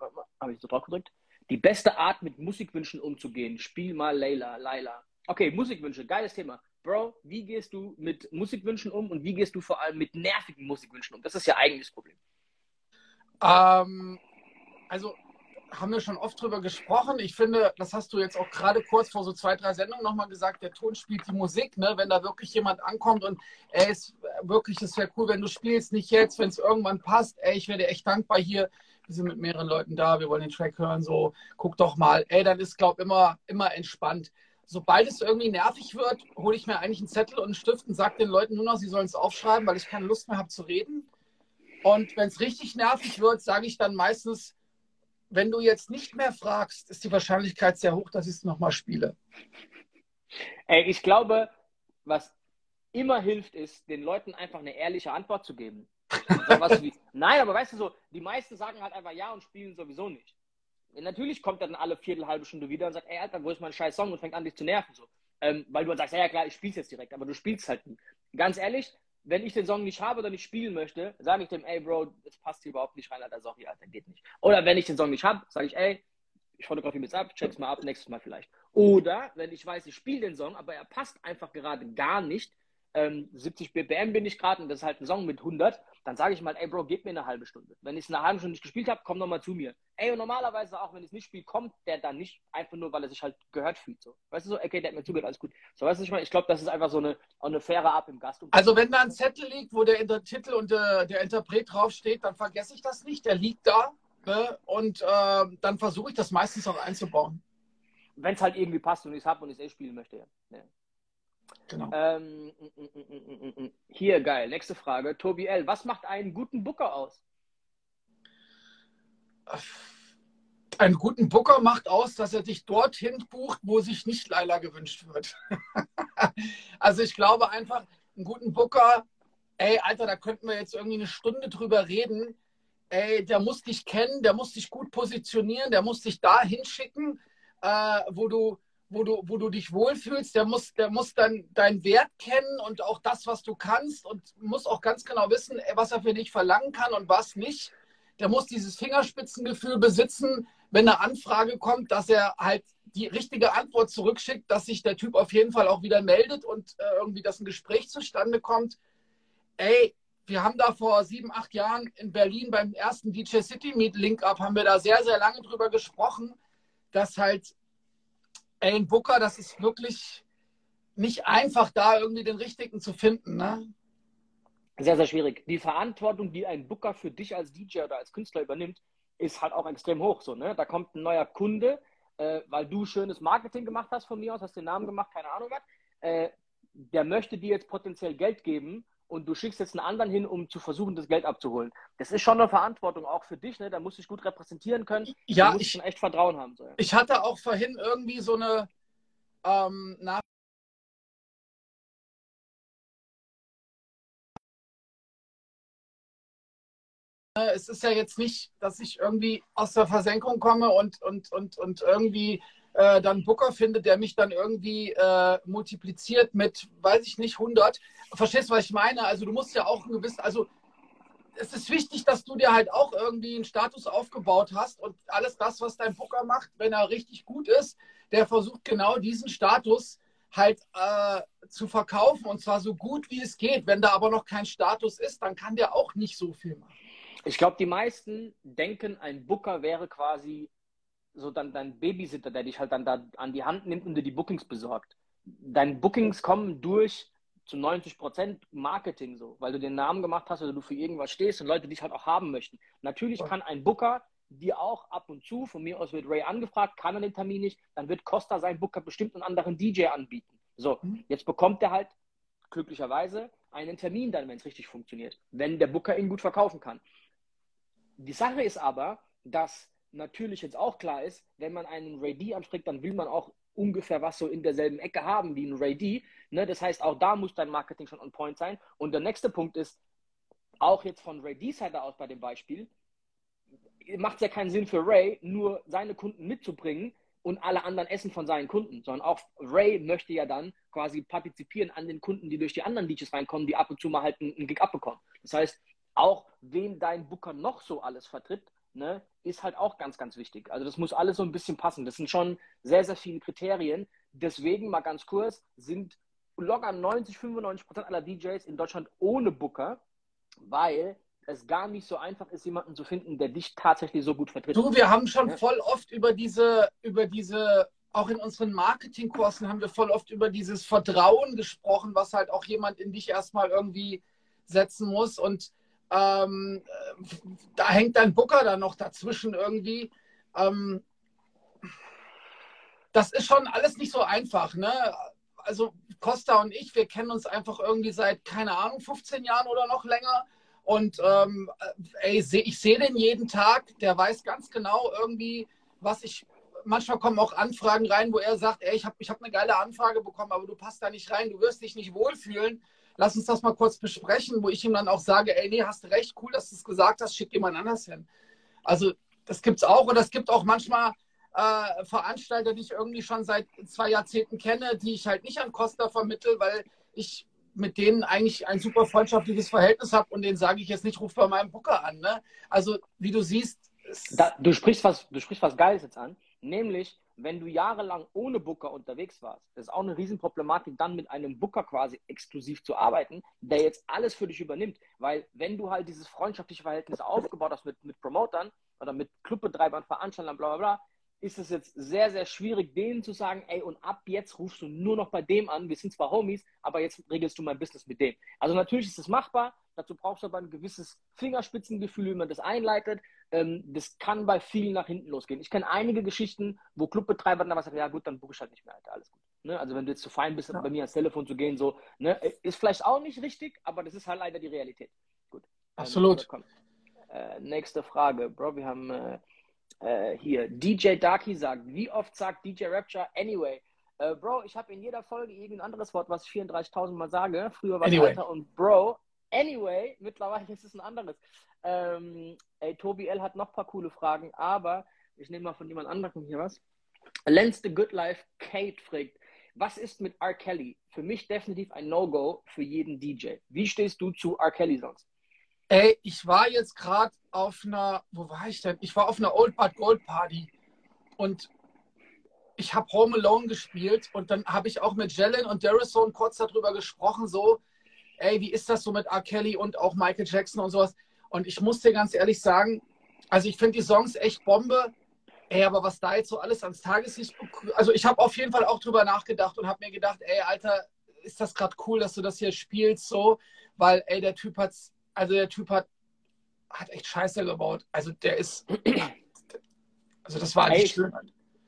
Habe ich so drauf gedrückt? Die beste Art, mit Musikwünschen umzugehen. Spiel mal Layla, Laila. Okay, Musikwünsche, geiles Thema. Bro, wie gehst du mit Musikwünschen um und wie gehst du vor allem mit nervigen Musikwünschen um? Das ist ja eigentlich das Problem. Ähm, also haben wir schon oft drüber gesprochen. Ich finde, das hast du jetzt auch gerade kurz vor so zwei, drei Sendungen nochmal gesagt, der Ton spielt die Musik, ne? wenn da wirklich jemand ankommt und ey, ist wirklich, es wäre cool, wenn du spielst, nicht jetzt, wenn es irgendwann passt, ey, ich werde echt dankbar hier. Wir sind mit mehreren Leuten da, wir wollen den Track hören, so, guck doch mal. Ey, dann ist, glaube ich, immer, immer entspannt. Sobald es irgendwie nervig wird, hole ich mir eigentlich einen Zettel und einen Stift und sage den Leuten nur noch, sie sollen es aufschreiben, weil ich keine Lust mehr habe zu reden. Und wenn es richtig nervig wird, sage ich dann meistens, wenn du jetzt nicht mehr fragst, ist die Wahrscheinlichkeit sehr hoch, dass ich es nochmal spiele. Ey, ich glaube, was immer hilft, ist, den Leuten einfach eine ehrliche Antwort zu geben. Wie, nein, aber weißt du so, die meisten sagen halt einfach ja und spielen sowieso nicht. Natürlich kommt er dann alle Viertel, halbe Stunde wieder und sagt, ey Alter, wo ist mein scheiß Song und fängt an, dich zu nerven. So. Ähm, weil du dann sagst, ja, ja klar, ich spiel's jetzt direkt, aber du spielst halt nie. Ganz ehrlich, wenn ich den Song nicht habe oder nicht spielen möchte, sage ich dem, ey Bro, das passt hier überhaupt nicht rein, Alter, sorry, Alter, geht nicht. Oder wenn ich den Song nicht habe, sage ich, ey, ich fotografiere jetzt ab, check's mal ab, nächstes Mal vielleicht. Oder wenn ich weiß, ich spiele den Song, aber er passt einfach gerade gar nicht, ähm, 70 BPM bin ich gerade und das ist halt ein Song mit 100, dann sage ich mal, ey Bro, gib mir eine halbe Stunde. Wenn ich es eine halbe Stunde nicht gespielt habe, komm nochmal zu mir. Ey, und normalerweise auch, wenn ich es nicht spiele, kommt der dann nicht einfach nur, weil er sich halt gehört fühlt. So. Weißt du so, okay, der hat mir zugehört, alles gut. So, weißt du, ich meine, ich glaube, das ist einfach so eine, eine faire Ab im Gast. Also wenn da ein Zettel liegt, wo der Titel und der, der Interpret draufsteht, dann vergesse ich das nicht. Der liegt da ne? und äh, dann versuche ich das meistens auch einzubauen. Wenn es halt irgendwie passt und ich es habe und ich es eh spielen möchte. Ja. Genau. Ähm, hier, geil. Nächste Frage. Tobi L. Was macht einen guten Booker aus? Einen guten Booker macht aus, dass er dich dorthin bucht, wo sich nicht Leila gewünscht wird. also ich glaube einfach, einen guten Booker, ey, Alter, da könnten wir jetzt irgendwie eine Stunde drüber reden. Ey, der muss dich kennen, der muss dich gut positionieren, der muss dich da hinschicken, äh, wo du wo du, wo du dich wohlfühlst, der muss, der muss dann deinen Wert kennen und auch das, was du kannst und muss auch ganz genau wissen, was er für dich verlangen kann und was nicht. Der muss dieses Fingerspitzengefühl besitzen, wenn eine Anfrage kommt, dass er halt die richtige Antwort zurückschickt, dass sich der Typ auf jeden Fall auch wieder meldet und äh, irgendwie, dass ein Gespräch zustande kommt. Ey, wir haben da vor sieben, acht Jahren in Berlin beim ersten DJ City Meet Link Up, haben wir da sehr, sehr lange drüber gesprochen, dass halt ein Booker, das ist wirklich nicht einfach, da irgendwie den richtigen zu finden. Ne? Sehr, sehr schwierig. Die Verantwortung, die ein Booker für dich als DJ oder als Künstler übernimmt, ist halt auch extrem hoch. So, ne? Da kommt ein neuer Kunde, äh, weil du schönes Marketing gemacht hast von mir aus, hast den Namen gemacht, keine Ahnung was. Äh, der möchte dir jetzt potenziell Geld geben und du schickst jetzt einen anderen hin, um zu versuchen, das Geld abzuholen. Das ist schon eine Verantwortung auch für dich, ne? Da musst du dich gut repräsentieren können. Ja, musst ich schon echt Vertrauen haben. So, ja. Ich hatte auch vorhin irgendwie so eine ähm, nach es ist ja jetzt nicht, dass ich irgendwie aus der Versenkung komme und, und, und, und irgendwie äh, dann Booker finde, der mich dann irgendwie äh, multipliziert mit, weiß ich nicht, 100. Verstehst du, was ich meine? Also du musst ja auch ein gewisses, also es ist wichtig, dass du dir halt auch irgendwie einen Status aufgebaut hast und alles das, was dein Booker macht, wenn er richtig gut ist, der versucht genau diesen Status halt äh, zu verkaufen und zwar so gut wie es geht. Wenn da aber noch kein Status ist, dann kann der auch nicht so viel machen. Ich glaube, die meisten denken, ein Booker wäre quasi so dann dein Babysitter, der dich halt dann da an die Hand nimmt und dir die Bookings besorgt. Deine Bookings kommen durch zu 90 Prozent Marketing so, weil du den Namen gemacht hast oder du für irgendwas stehst und Leute dich halt auch haben möchten. Natürlich kann ein Booker dir auch ab und zu, von mir aus wird Ray angefragt, kann er den Termin nicht, dann wird Costa sein Booker bestimmt einen anderen DJ anbieten. So, mhm. jetzt bekommt er halt glücklicherweise einen Termin dann, wenn es richtig funktioniert, wenn der Booker ihn gut verkaufen kann. Die Sache ist aber, dass natürlich jetzt auch klar ist, wenn man einen Ray D anspricht, dann will man auch ungefähr was so in derselben Ecke haben wie ein Ray D. Ne? Das heißt, auch da muss dein Marketing schon on point sein. Und der nächste Punkt ist, auch jetzt von Ray D Seite aus bei dem Beispiel, macht es ja keinen Sinn für Ray, nur seine Kunden mitzubringen und alle anderen essen von seinen Kunden, sondern auch Ray möchte ja dann quasi partizipieren an den Kunden, die durch die anderen DJs reinkommen, die ab und zu mal halt einen Gig abbekommen. Das heißt, auch wen dein Booker noch so alles vertritt, ne, ist halt auch ganz, ganz wichtig. Also das muss alles so ein bisschen passen. Das sind schon sehr, sehr viele Kriterien. Deswegen mal ganz kurz, sind locker 90, 95 Prozent aller DJs in Deutschland ohne Booker, weil es gar nicht so einfach ist, jemanden zu finden, der dich tatsächlich so gut vertritt. Du, wir haben schon ja. voll oft über diese, über diese, auch in unseren Marketingkursen haben wir voll oft über dieses Vertrauen gesprochen, was halt auch jemand in dich erstmal irgendwie setzen muss. Und ähm, da hängt dein Booker dann noch dazwischen irgendwie. Ähm, das ist schon alles nicht so einfach, ne? Also Costa und ich, wir kennen uns einfach irgendwie seit, keine Ahnung, 15 Jahren oder noch länger. Und ähm, ey, ich sehe den jeden Tag, der weiß ganz genau irgendwie, was ich. Manchmal kommen auch Anfragen rein, wo er sagt, ey, ich habe ich hab eine geile Anfrage bekommen, aber du passt da nicht rein, du wirst dich nicht wohlfühlen. Lass uns das mal kurz besprechen, wo ich ihm dann auch sage, ey, nee, hast recht, cool, dass du es gesagt hast, schick jemand anders hin. Also das gibt es auch und es gibt auch manchmal äh, Veranstalter, die ich irgendwie schon seit zwei Jahrzehnten kenne, die ich halt nicht an Costa vermittel, weil ich mit denen eigentlich ein super freundschaftliches Verhältnis habe und denen sage ich jetzt nicht, ruf bei meinem Booker an. Ne? Also, wie du siehst. Da, du, sprichst was, du sprichst was Geiles jetzt an, nämlich, wenn du jahrelang ohne Booker unterwegs warst, das ist auch eine Riesenproblematik, dann mit einem Booker quasi exklusiv zu arbeiten, der jetzt alles für dich übernimmt. Weil, wenn du halt dieses freundschaftliche Verhältnis aufgebaut hast mit, mit Promotern oder mit Clubbetreibern, Veranstaltern, bla bla bla, ist es jetzt sehr, sehr schwierig, denen zu sagen, ey, und ab jetzt rufst du nur noch bei dem an. Wir sind zwar Homies, aber jetzt regelst du mein Business mit dem. Also natürlich ist es machbar. Dazu brauchst du aber ein gewisses Fingerspitzengefühl, wie man das einleitet. Ähm, das kann bei vielen nach hinten losgehen. Ich kenne einige Geschichten, wo Clubbetreiber dann aber sagen, ja gut, dann buche ich halt nicht mehr, Alter, alles gut. Ne? Also wenn du jetzt zu fein bist, ja. bei mir ans Telefon zu gehen, so, ne? ist vielleicht auch nicht richtig, aber das ist halt leider die Realität. Gut. Ähm, Absolut. Ähm, äh, nächste Frage, Bro, wir haben... Äh, äh, hier, DJ Darky sagt, wie oft sagt DJ Rapture anyway? Äh, Bro, ich habe in jeder Folge irgendein anderes Wort, was ich 34.000 Mal sage. Früher war es anyway. Alter und Bro. Anyway, mittlerweile ist es ein anderes. Ähm, ey, Tobi L hat noch ein paar coole Fragen, aber ich nehme mal von jemand anderem hier was. Lens the Good Life, Kate fragt, was ist mit R. Kelly? Für mich definitiv ein No-Go für jeden DJ. Wie stehst du zu R. Kelly sonst? Ey, ich war jetzt gerade auf einer, wo war ich denn? Ich war auf einer Old Bad Gold Party und ich habe Home Alone gespielt und dann habe ich auch mit Jelen und Darrison kurz darüber gesprochen, so, ey, wie ist das so mit R. Kelly und auch Michael Jackson und sowas. Und ich muss dir ganz ehrlich sagen, also ich finde die Songs echt Bombe. Ey, aber was da jetzt so alles ans Tageslicht, also ich habe auf jeden Fall auch drüber nachgedacht und habe mir gedacht, ey, Alter, ist das gerade cool, dass du das hier spielst, so, weil, ey, der Typ hat's also der Typ hat, hat echt Scheiße gebaut. Also der ist. Also das war nicht schön.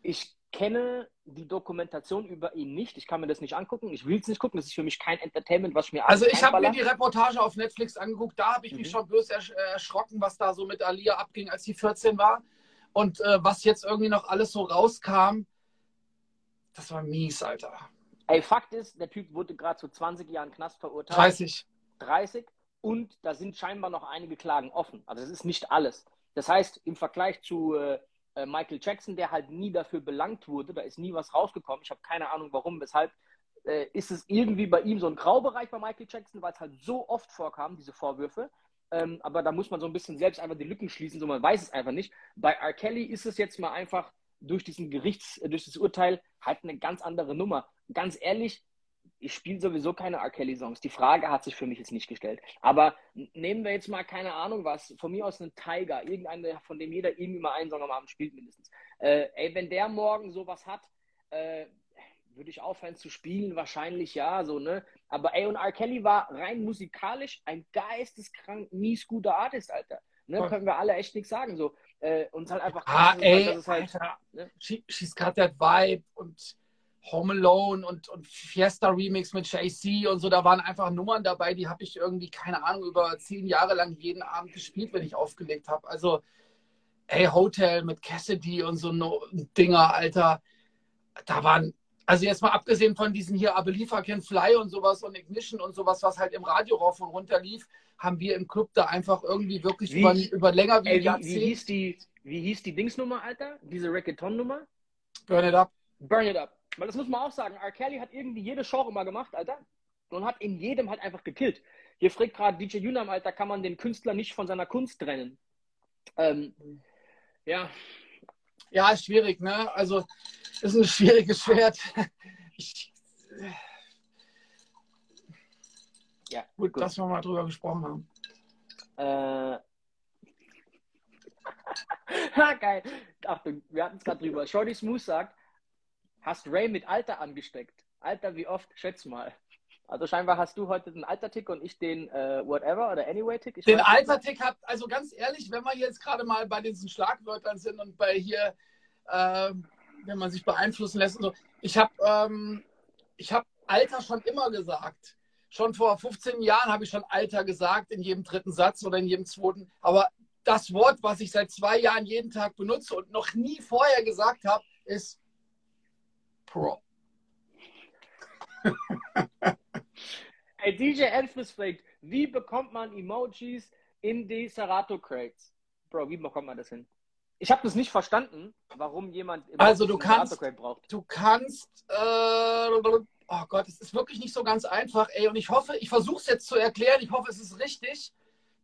Ich kenne die Dokumentation über ihn nicht. Ich kann mir das nicht angucken. Ich will es nicht gucken. Das ist für mich kein Entertainment, was mir Also ich habe mir die Reportage auf Netflix angeguckt. Da habe ich mhm. mich schon böse ersch erschrocken, was da so mit Alia abging, als sie 14 war. Und äh, was jetzt irgendwie noch alles so rauskam, das war mies, Alter. Ey, Fakt ist, der Typ wurde gerade zu 20 Jahren Knast verurteilt. 30. 30. Und da sind scheinbar noch einige Klagen offen. Also das ist nicht alles. Das heißt, im Vergleich zu äh, äh, Michael Jackson, der halt nie dafür belangt wurde, da ist nie was rausgekommen. Ich habe keine Ahnung warum, weshalb. Äh, ist es irgendwie bei ihm so ein Graubereich bei Michael Jackson, weil es halt so oft vorkam, diese Vorwürfe. Ähm, aber da muss man so ein bisschen selbst einfach die Lücken schließen, so man weiß es einfach nicht. Bei R. Kelly ist es jetzt mal einfach durch diesen Gerichts, durch das Urteil halt eine ganz andere Nummer. Ganz ehrlich, ich spiele sowieso keine R. Kelly-Songs. Die Frage hat sich für mich jetzt nicht gestellt. Aber nehmen wir jetzt mal, keine Ahnung was, von mir aus einen Tiger, irgendeiner, von dem jeder irgendwie mal einen Song am Abend spielt mindestens. Äh, ey, wenn der morgen sowas hat, äh, würde ich aufhören zu spielen? Wahrscheinlich ja, so, ne? Aber ey, und R. Kelly war rein musikalisch ein geisteskrank, mies guter Artist, Alter. Ne? Können wir alle echt nichts sagen, so. Äh, uns halt einfach... Ah, ey, halt, Alter, ne? she, she's got that vibe und Home Alone und, und Fiesta Remix mit Jay-Z und so, da waren einfach Nummern dabei, die habe ich irgendwie, keine Ahnung, über zehn Jahre lang jeden Abend gespielt, wenn ich aufgelegt habe. Also Ey, Hotel mit Cassidy und so Dinger, Alter. Da waren, also jetzt mal abgesehen von diesen hier Abelifa Can Fly und sowas und Ignition und sowas, was halt im Radio rauf und runter lief, haben wir im Club da einfach irgendwie wirklich Wie- über, über länger wie Ey, ein wie, Jahrzehnt. wie, hieß die, wie hieß die Dingsnummer, Alter? Diese Reggaeton-Nummer? Burn it up. Burn It Up. Weil das muss man auch sagen, R. Kelly hat irgendwie jede Genre mal gemacht, Alter. Und hat in jedem halt einfach gekillt. Hier fragt gerade DJ Unam, Alter, kann man den Künstler nicht von seiner Kunst trennen? Ähm, ja, Ja, ist schwierig, ne? Also, ist ein schwieriges Schwert. Ich, ja, gut, gut. dass wir mal drüber gesprochen haben. Äh, ha, geil. Achtung, wir hatten es gerade drüber. Shorty Smooth sagt, hast Ray mit Alter angesteckt? Alter, wie oft? Schätz mal. Also scheinbar hast du heute den Alter-Tick und ich den äh, Whatever oder Anyway-Tick. Den. Altertick habt, also ganz ehrlich, wenn wir jetzt gerade mal bei diesen Schlagwörtern sind und bei hier, äh, wenn man sich beeinflussen lässt und so. Ich habe ähm, ich hab Alter schon immer gesagt. Schon vor 15 Jahren habe ich schon Alter gesagt, in jedem dritten Satz oder in jedem zweiten. Aber das Wort, was ich seit zwei Jahren jeden Tag benutze und noch nie vorher gesagt habe, ist Pro. Ey, DJ Elfris fragt, wie bekommt man Emojis in die Serato Crates? Bro, wie bekommt man das hin? Ich habe das nicht verstanden, warum jemand Also, du kannst-. Du kannst, äh, oh Gott, es ist wirklich nicht so ganz einfach, ey. Und ich hoffe, ich versuche es jetzt zu erklären. Ich hoffe, es ist richtig.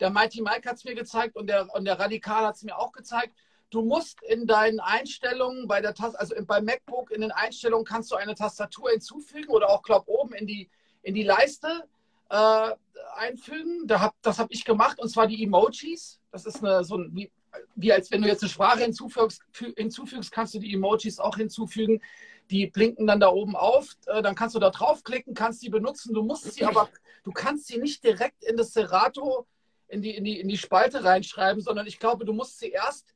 Der Mighty Mike hat es mir gezeigt und der, und der Radikal hat es mir auch gezeigt. Du musst in deinen Einstellungen bei der Taste, also beim MacBook in den Einstellungen kannst du eine Tastatur hinzufügen oder auch, glaub, oben in die, in die Leiste äh, einfügen. Da hab, das habe ich gemacht und zwar die Emojis. Das ist eine, so ein, wie, wie als wenn du jetzt eine Sprache hinzufügst, fü- hinzufügst, kannst du die Emojis auch hinzufügen. Die blinken dann da oben auf. Äh, dann kannst du da draufklicken, kannst die benutzen. Du musst sie aber, du kannst sie nicht direkt in das Serato, in die, in die, in die Spalte reinschreiben, sondern ich glaube, du musst sie erst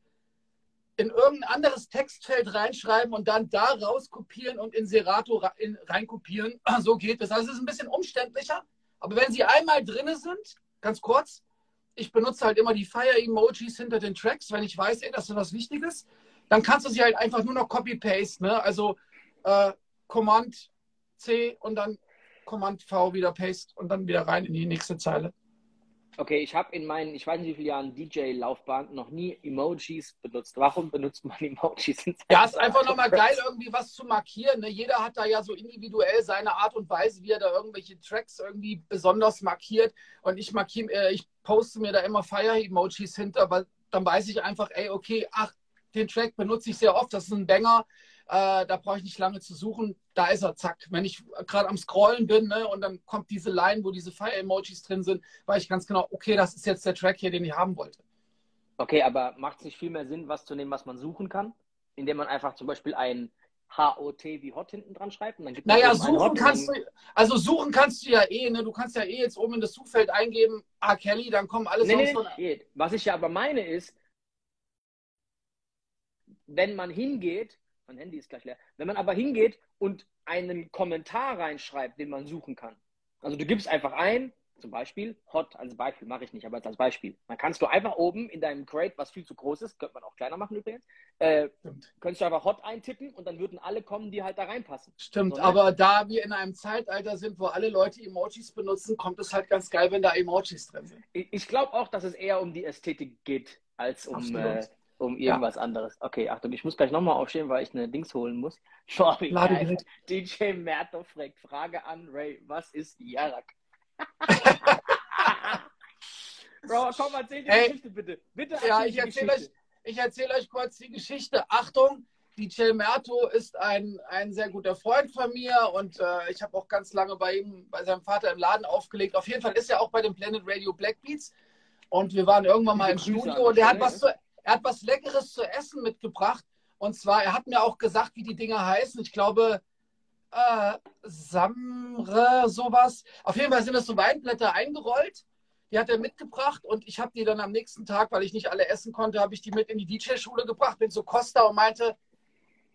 in irgendein anderes Textfeld reinschreiben und dann da rauskopieren und in Serato ra- in, reinkopieren. So geht es. Also es ist ein bisschen umständlicher. Aber wenn sie einmal drinne sind, ganz kurz, ich benutze halt immer die Fire-Emojis hinter den Tracks, wenn ich weiß, ey, das ist was Wichtiges, dann kannst du sie halt einfach nur noch copy-paste. Ne? Also äh, Command C und dann Command V wieder paste und dann wieder rein in die nächste Zeile. Okay, ich habe in meinen, ich weiß nicht wie viele Jahren DJ-Laufbahn noch nie Emojis benutzt. Warum benutzt man Emojis? Ja, ist einfach nochmal geil, irgendwie was zu markieren. Ne? Jeder hat da ja so individuell seine Art und Weise, wie er da irgendwelche Tracks irgendwie besonders markiert. Und ich markiere, äh, ich poste mir da immer Fire-Emojis hinter, weil dann weiß ich einfach, ey, okay, ach, den Track benutze ich sehr oft, das ist ein Banger. Äh, da brauche ich nicht lange zu suchen. Da ist er, zack. Wenn ich gerade am Scrollen bin ne, und dann kommt diese Line, wo diese Fire-Emojis drin sind, weiß ich ganz genau, okay, das ist jetzt der Track hier, den ich haben wollte. Okay, aber macht es nicht viel mehr Sinn, was zu nehmen, was man suchen kann? Indem man einfach zum Beispiel ein HOT wie Hot hinten dran schreibt und dann gibt Naja, suchen kannst du, also suchen kannst du ja eh, ne? Du kannst ja eh jetzt oben in das Suchfeld eingeben, A. Kelly, dann kommen alle Nee, nee, von. nee. Was ich ja aber meine ist, wenn man hingeht, mein Handy ist gleich leer, wenn man aber hingeht und einen Kommentar reinschreibt, den man suchen kann. Also du gibst einfach ein, zum Beispiel, Hot als Beispiel, mache ich nicht, aber als Beispiel. Dann kannst du einfach oben in deinem Crate, was viel zu groß ist, könnte man auch kleiner machen übrigens, äh, könntest du einfach Hot eintippen und dann würden alle kommen, die halt da reinpassen. Stimmt. So, ne? aber da wir in einem Zeitalter sind, wo alle Leute Emojis benutzen, kommt es halt ganz geil, wenn da Emojis drin sind. Ich, ich glaube auch, dass es eher um die Ästhetik geht, als um, äh, um irgendwas anderes. Okay, Achtung, ich muss gleich nochmal aufstehen, weil ich eine Dings holen muss. Sorry, Ladegerät. DJ Merto fragt Frage an Ray, was ist Yarak? Bro, komm, erzähl die Ey. Geschichte bitte. Bitte Ja, erzähl ich die erzähle euch, ich erzähle euch kurz die Geschichte. Achtung, DJ Merto ist ein, ein sehr guter Freund von mir und äh, ich habe auch ganz lange bei ihm, bei seinem Vater im Laden aufgelegt. Auf jeden Fall ist er auch bei dem Planet Radio Black Beats und wir waren irgendwann mal im Studio und er hat, der was zu, er hat was Leckeres zu essen mitgebracht und zwar, er hat mir auch gesagt, wie die Dinger heißen. Ich glaube, äh, Samre, sowas. Auf jeden Fall sind das so Weinblätter eingerollt. Die hat er mitgebracht und ich habe die dann am nächsten Tag, weil ich nicht alle essen konnte, habe ich die mit in die DJ-Schule gebracht, bin zu Costa und meinte,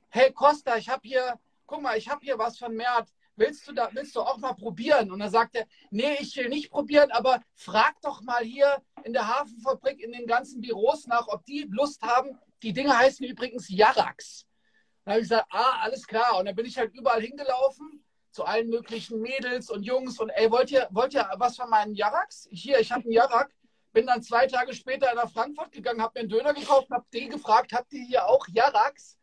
hey Costa, ich habe hier, guck mal, ich habe hier was von Mert. Willst du da, willst du auch mal probieren? Und dann sagt er, nee, ich will nicht probieren, aber frag doch mal hier in der Hafenfabrik, in den ganzen Büros nach, ob die Lust haben. Die Dinge heißen übrigens Yarax. Dann habe ich gesagt, ah, alles klar. Und dann bin ich halt überall hingelaufen, zu allen möglichen Mädels und Jungs und ey, wollt ihr, wollt ihr was von meinen Yarax? Hier, ich habe einen Yarak. Bin dann zwei Tage später nach Frankfurt gegangen, habe mir einen Döner gekauft, habe die gefragt, habt ihr hier auch Yarax?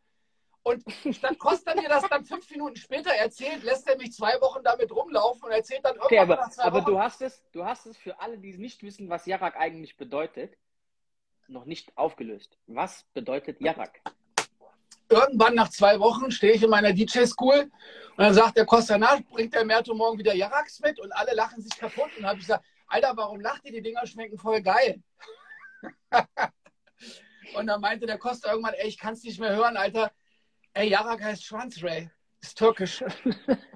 Und dann Costa mir das dann fünf Minuten später erzählt, lässt er mich zwei Wochen damit rumlaufen und erzählt dann irgendwann okay, aber, nach zwei aber Wochen. du hast es, du hast es für alle, die nicht wissen, was Yarak eigentlich bedeutet, noch nicht aufgelöst. Was bedeutet Yarak? Irgendwann nach zwei Wochen stehe ich in meiner DJ-School und dann sagt der Costa nach, bringt der Merto morgen wieder Yaraks mit und alle lachen sich kaputt. Und habe ich gesagt, Alter, warum lacht ihr? Die Dinger schmecken voll geil. und dann meinte der Costa irgendwann, ey, ich kann es nicht mehr hören, Alter Ey, Yarak heißt Schwanzray. Ist türkisch.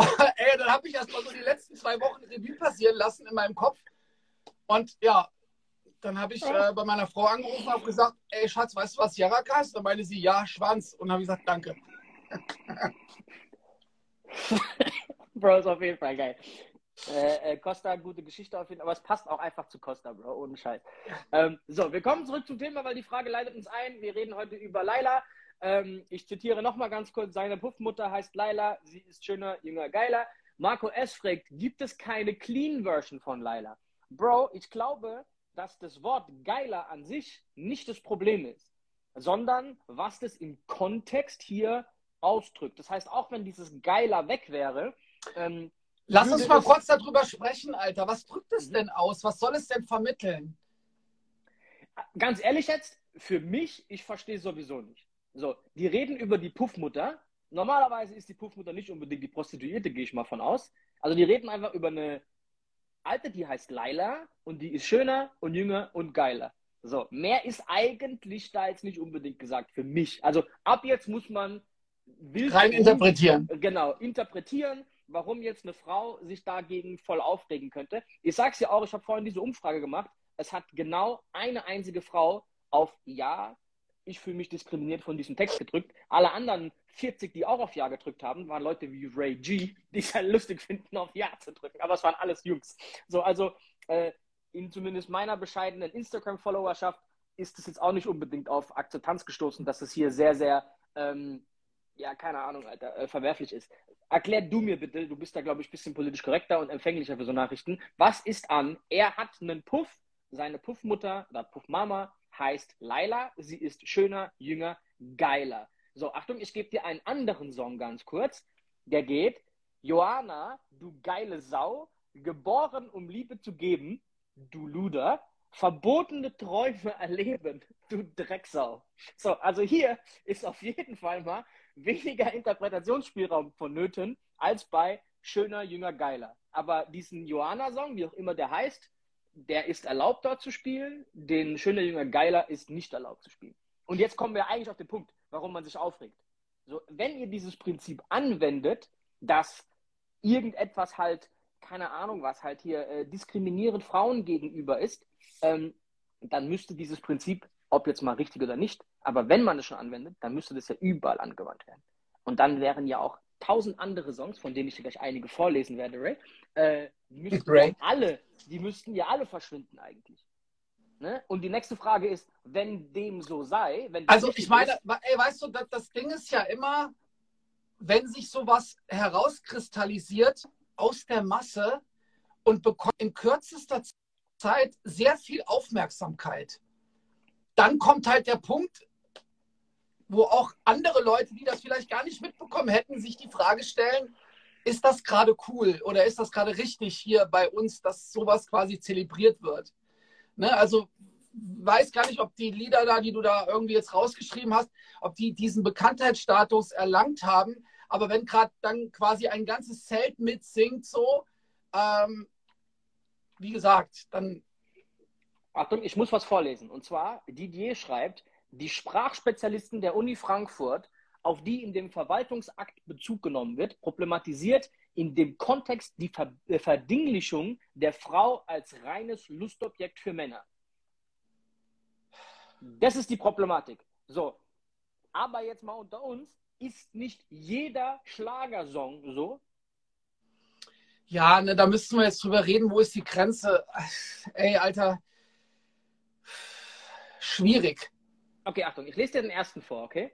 Ey, dann habe ich erst mal so die letzten zwei Wochen Revue passieren lassen in meinem Kopf. Und ja, dann habe ich äh, bei meiner Frau angerufen und habe gesagt, ey Schatz, weißt du, was Yarak heißt? Dann meinte sie, ja, Schwanz. Und dann habe ich gesagt, danke. Bro, ist auf jeden Fall geil. Äh, äh, Costa, gute Geschichte auf jeden Fall, aber es passt auch einfach zu Costa, Bro, ohne Scheiß. Ähm, so, wir kommen zurück zum Thema, weil die Frage leitet uns ein. Wir reden heute über Laila. Ähm, ich zitiere nochmal ganz kurz, seine Puffmutter heißt Laila, sie ist schöner, jünger, geiler. Marco S. fragt, gibt es keine Clean-Version von Laila? Bro, ich glaube, dass das Wort geiler an sich nicht das Problem ist, sondern was das im Kontext hier ausdrückt. Das heißt, auch wenn dieses geiler weg wäre, ähm, Lass uns mal kurz darüber sprechen, Alter. Was drückt es mhm. denn aus? Was soll es denn vermitteln? Ganz ehrlich jetzt, für mich, ich verstehe sowieso nicht. So, die reden über die Puffmutter. Normalerweise ist die Puffmutter nicht unbedingt die Prostituierte, gehe ich mal von aus. Also die reden einfach über eine Alte, die heißt Laila und die ist schöner und jünger und geiler. So, mehr ist eigentlich da jetzt nicht unbedingt gesagt für mich. Also ab jetzt muss man rein interpretieren. Genau, interpretieren, warum jetzt eine Frau sich dagegen voll aufregen könnte. Ich sag's ja auch, ich habe vorhin diese Umfrage gemacht. Es hat genau eine einzige Frau auf Ja ich fühle mich diskriminiert von diesem Text gedrückt. Alle anderen 40, die auch auf Ja gedrückt haben, waren Leute wie Ray G, die es halt lustig finden, auf Ja zu drücken. Aber es waren alles Jungs. So, also äh, in zumindest meiner bescheidenen Instagram-Followerschaft ist es jetzt auch nicht unbedingt auf Akzeptanz gestoßen, dass es hier sehr, sehr, ähm, ja, keine Ahnung, Alter, äh, verwerflich ist. Erklär du mir bitte, du bist da, glaube ich, ein bisschen politisch korrekter und empfänglicher für so Nachrichten. Was ist an? Er hat einen Puff, seine Puffmutter oder Puffmama heißt Laila. Sie ist schöner, jünger, geiler. So, Achtung, ich gebe dir einen anderen Song ganz kurz. Der geht, Johanna, du geile Sau, geboren, um Liebe zu geben, du Luder, verbotene Träume erleben, du Drecksau. So, also hier ist auf jeden Fall mal weniger Interpretationsspielraum vonnöten als bei Schöner, Jünger, Geiler. Aber diesen Johanna-Song, wie auch immer der heißt, der ist erlaubt dort zu spielen, den Schöner Jünger Geiler ist nicht erlaubt zu spielen. Und jetzt kommen wir eigentlich auf den Punkt, warum man sich aufregt. So, wenn ihr dieses Prinzip anwendet, dass irgendetwas halt, keine Ahnung was, halt hier äh, diskriminierend Frauen gegenüber ist, ähm, dann müsste dieses Prinzip, ob jetzt mal richtig oder nicht, aber wenn man es schon anwendet, dann müsste das ja überall angewandt werden. Und dann wären ja auch tausend andere Songs, von denen ich dir gleich einige vorlesen werde, Ray, äh, müssten ja alle, die müssten ja alle verschwinden eigentlich. Ne? Und die nächste Frage ist, wenn dem so sei, wenn also ich meine, ist, ey, weißt du, das, das Ding ist ja immer, wenn sich sowas herauskristallisiert aus der Masse und bekommt in kürzester Zeit sehr viel Aufmerksamkeit, dann kommt halt der Punkt, wo auch andere Leute, die das vielleicht gar nicht mitbekommen hätten, sich die Frage stellen, ist das gerade cool oder ist das gerade richtig hier bei uns, dass sowas quasi zelebriert wird? Ne? Also weiß gar nicht, ob die Lieder da, die du da irgendwie jetzt rausgeschrieben hast, ob die diesen Bekanntheitsstatus erlangt haben. Aber wenn gerade dann quasi ein ganzes Zelt mitsingt, so, ähm, wie gesagt, dann. Achtung, ich muss was vorlesen. Und zwar, Didier schreibt, die Sprachspezialisten der Uni Frankfurt, auf die in dem Verwaltungsakt Bezug genommen wird, problematisiert in dem Kontext die Ver äh, Verdinglichung der Frau als reines Lustobjekt für Männer. Das ist die Problematik. So, aber jetzt mal unter uns, ist nicht jeder Schlagersong so, Ja, ne, da müssten wir jetzt drüber reden, wo ist die Grenze? Ey, Alter. Schwierig. Okay, Achtung, ich lese dir den ersten vor, okay?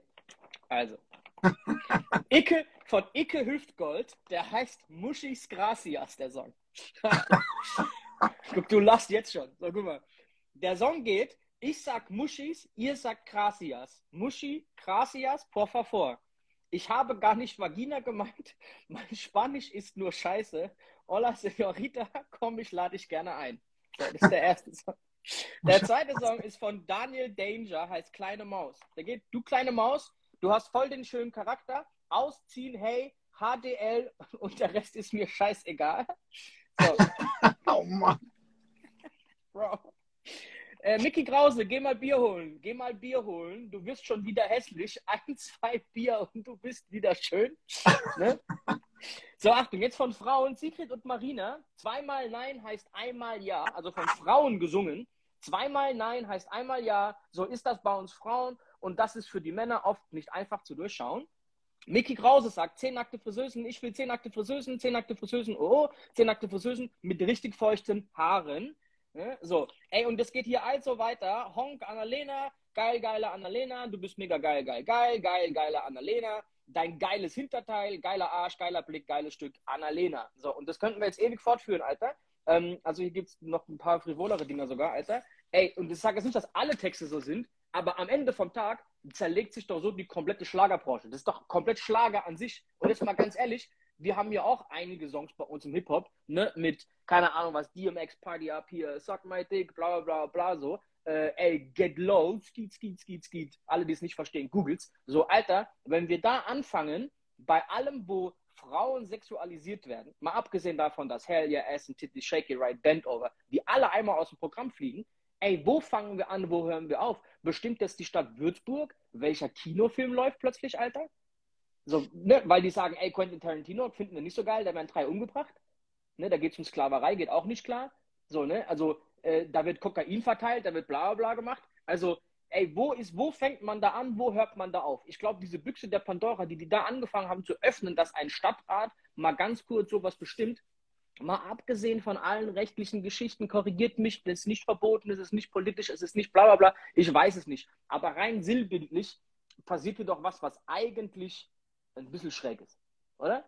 Also. Icke, von Icke Hüftgold, der heißt Muschis Gracias, der Song. guck, du lachst jetzt schon. So, guck mal. Der Song geht, ich sag Muschis, ihr sagt Gracias. Muschi, Gracias, por favor. Ich habe gar nicht Vagina gemeint. Mein Spanisch ist nur Scheiße. Hola, Senorita, komm, ich lade dich gerne ein. Das ist der erste Song. Der zweite Song ist von Daniel Danger, heißt Kleine Maus. Der geht, du kleine Maus, du hast voll den schönen Charakter. Ausziehen, hey, HDL und der Rest ist mir scheißegal. So. oh Mann. Bro. Äh, Mickey Krause, geh mal Bier holen. Geh mal Bier holen. Du wirst schon wieder hässlich. Ein, zwei Bier und du bist wieder schön. ne? So, Achtung, jetzt von Frauen, Sigrid und Marina. Zweimal Nein heißt einmal Ja. Also von Frauen gesungen. Zweimal Nein heißt einmal Ja. So ist das bei uns Frauen. Und das ist für die Männer oft nicht einfach zu durchschauen. Mickey Krause sagt, zehn nackte Friseusen, ich will zehn nackte Friseusen, zehn nackte Friseusen, oh, zehn nackte Friseusen mit richtig feuchten Haaren. Ne? So, ey, und das geht hier also weiter. Honk, Annalena, geil, geile Annalena, du bist mega geil, geil, geil, geil, geile Annalena, dein geiles Hinterteil, geiler Arsch, geiler Blick, geiles Stück, Annalena. So, und das könnten wir jetzt ewig fortführen, Alter. Ähm, also hier gibt es noch ein paar frivolere Dinger sogar, Alter. Ey, und ich sage jetzt nicht, dass alle Texte so sind, aber am Ende vom Tag zerlegt sich doch so die komplette Schlagerbranche. Das ist doch komplett Schlager an sich. Und jetzt mal ganz ehrlich, wir haben ja auch einige Songs bei uns im Hip-Hop, ne, mit, keine Ahnung was, DMX Party Up hier, Suck My Dick, bla bla bla so. Äh, ey, get low, skeet, skeet, skeet, skeet. Alle, die es nicht verstehen, googelt's. So, Alter, wenn wir da anfangen, bei allem, wo Frauen sexualisiert werden, mal abgesehen davon, dass Hell Yeah, Ass and Titty, Shake It Right, Bend Over, die alle einmal aus dem Programm fliegen, ey, wo fangen wir an, wo hören wir auf? Bestimmt das die Stadt Würzburg? Welcher Kinofilm läuft plötzlich, Alter? So, ne, weil die sagen, ey, Quentin Tarantino finden wir nicht so geil, da werden drei umgebracht. Ne, da geht es um Sklaverei, geht auch nicht klar. So, ne, also äh, da wird Kokain verteilt, da wird bla bla gemacht. Also, ey, wo ist, wo fängt man da an, wo hört man da auf? Ich glaube, diese Büchse der Pandora, die die da angefangen haben zu öffnen, dass ein Stadtrat mal ganz kurz sowas bestimmt, mal abgesehen von allen rechtlichen Geschichten, korrigiert mich, das ist nicht verboten, es ist nicht politisch, es ist nicht bla bla bla, ich weiß es nicht. Aber rein sinnbildlich passiert hier doch was, was eigentlich ein bisschen schräg ist, oder?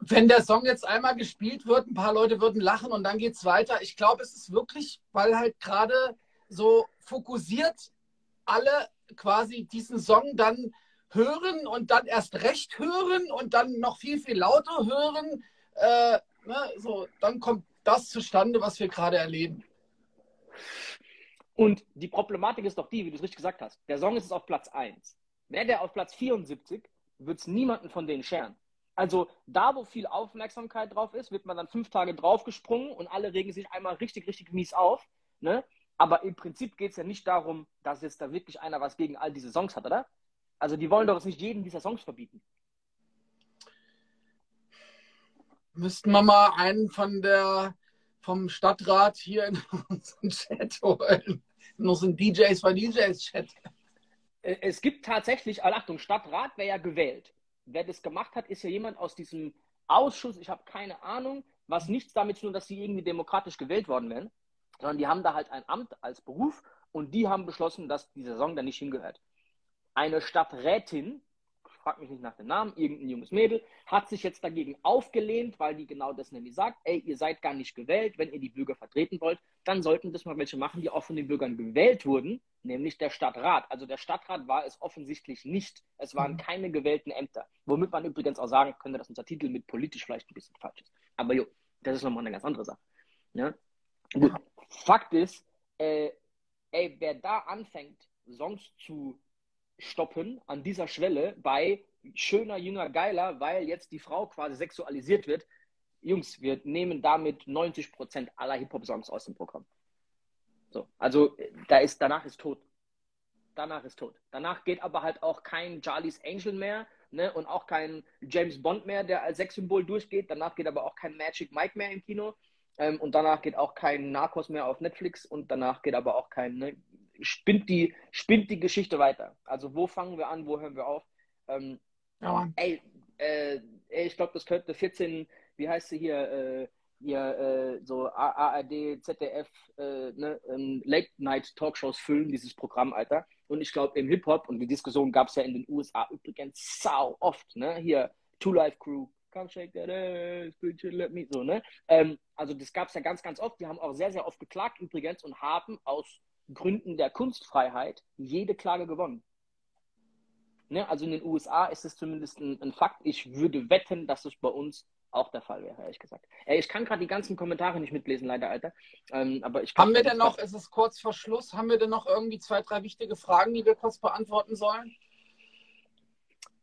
Wenn der Song jetzt einmal gespielt wird, ein paar Leute würden lachen und dann geht es weiter. Ich glaube, es ist wirklich, weil halt gerade so fokussiert alle quasi diesen Song dann hören und dann erst recht hören und dann noch viel, viel lauter hören. Äh, ne, so, dann kommt das zustande, was wir gerade erleben. Und die Problematik ist doch die, wie du es richtig gesagt hast. Der Song ist auf Platz 1. Wäre der auf Platz 74, würde es niemanden von denen scheren. Also da, wo viel Aufmerksamkeit drauf ist, wird man dann fünf Tage draufgesprungen und alle regen sich einmal richtig, richtig mies auf. Ne? Aber im Prinzip geht es ja nicht darum, dass jetzt da wirklich einer was gegen all diese Songs hat, oder? Also die wollen doch jetzt nicht jeden dieser Songs verbieten. Müssten wir mal einen von der vom Stadtrat hier in unseren Chat holen. In unseren DJs von DJs Chat. Äh, es gibt tatsächlich, Achtung, Stadtrat wäre ja gewählt. Wer das gemacht hat, ist ja jemand aus diesem Ausschuss, ich habe keine Ahnung, was nichts damit zu tun, dass sie irgendwie demokratisch gewählt worden wären, sondern die haben da halt ein Amt als Beruf und die haben beschlossen, dass die Saison da nicht hingehört. Eine Stadträtin frag mich nicht nach dem Namen, irgendein junges Mädel, hat sich jetzt dagegen aufgelehnt, weil die genau das nämlich sagt, ey, ihr seid gar nicht gewählt, wenn ihr die Bürger vertreten wollt, dann sollten das mal welche machen, die auch von den Bürgern gewählt wurden, nämlich der Stadtrat. Also der Stadtrat war es offensichtlich nicht. Es waren mhm. keine gewählten Ämter. Womit man übrigens auch sagen könnte, dass unser Titel mit politisch vielleicht ein bisschen falsch ist. Aber jo, das ist nochmal eine ganz andere Sache. Ja? Gut. Fakt ist, äh, ey, wer da anfängt, Songs zu stoppen an dieser Schwelle bei schöner, jünger, geiler, weil jetzt die Frau quasi sexualisiert wird. Jungs, wir nehmen damit 90 Prozent aller Hip-Hop-Songs aus dem Programm. So, also da ist, danach ist tot. Danach ist tot. Danach geht aber halt auch kein Charlie's Angel mehr ne, und auch kein James Bond mehr, der als Sexsymbol durchgeht. Danach geht aber auch kein Magic Mike mehr im Kino. Ähm, und danach geht auch kein Narcos mehr auf Netflix und danach geht aber auch kein ne, spinnt die, spinnt die Geschichte weiter. Also wo fangen wir an, wo hören wir auf? Ähm, ja, ey, äh, ich glaube, das könnte 14, wie heißt sie hier, äh, hier äh, so ARD, ZDF, äh, ne, ähm, Late-Night-Talkshows füllen, dieses Programm, Alter. Und ich glaube, im Hip-Hop, und die Diskussion gab es ja in den USA übrigens sau oft, ne? Hier, Two Life Crew, come shake that ass, bitch, let me, so, ne? Ähm, also das gab es ja ganz, ganz oft. Die haben auch sehr, sehr oft geklagt übrigens und haben aus Gründen der Kunstfreiheit jede Klage gewonnen. Ne? Also in den USA ist es zumindest ein, ein Fakt. Ich würde wetten, dass es bei uns auch der Fall wäre, ehrlich gesagt. Ey, ich kann gerade die ganzen Kommentare nicht mitlesen, leider, Alter. Ähm, aber ich haben wir denn noch, es ist kurz vor Schluss, haben wir denn noch irgendwie zwei, drei wichtige Fragen, die wir kurz beantworten sollen?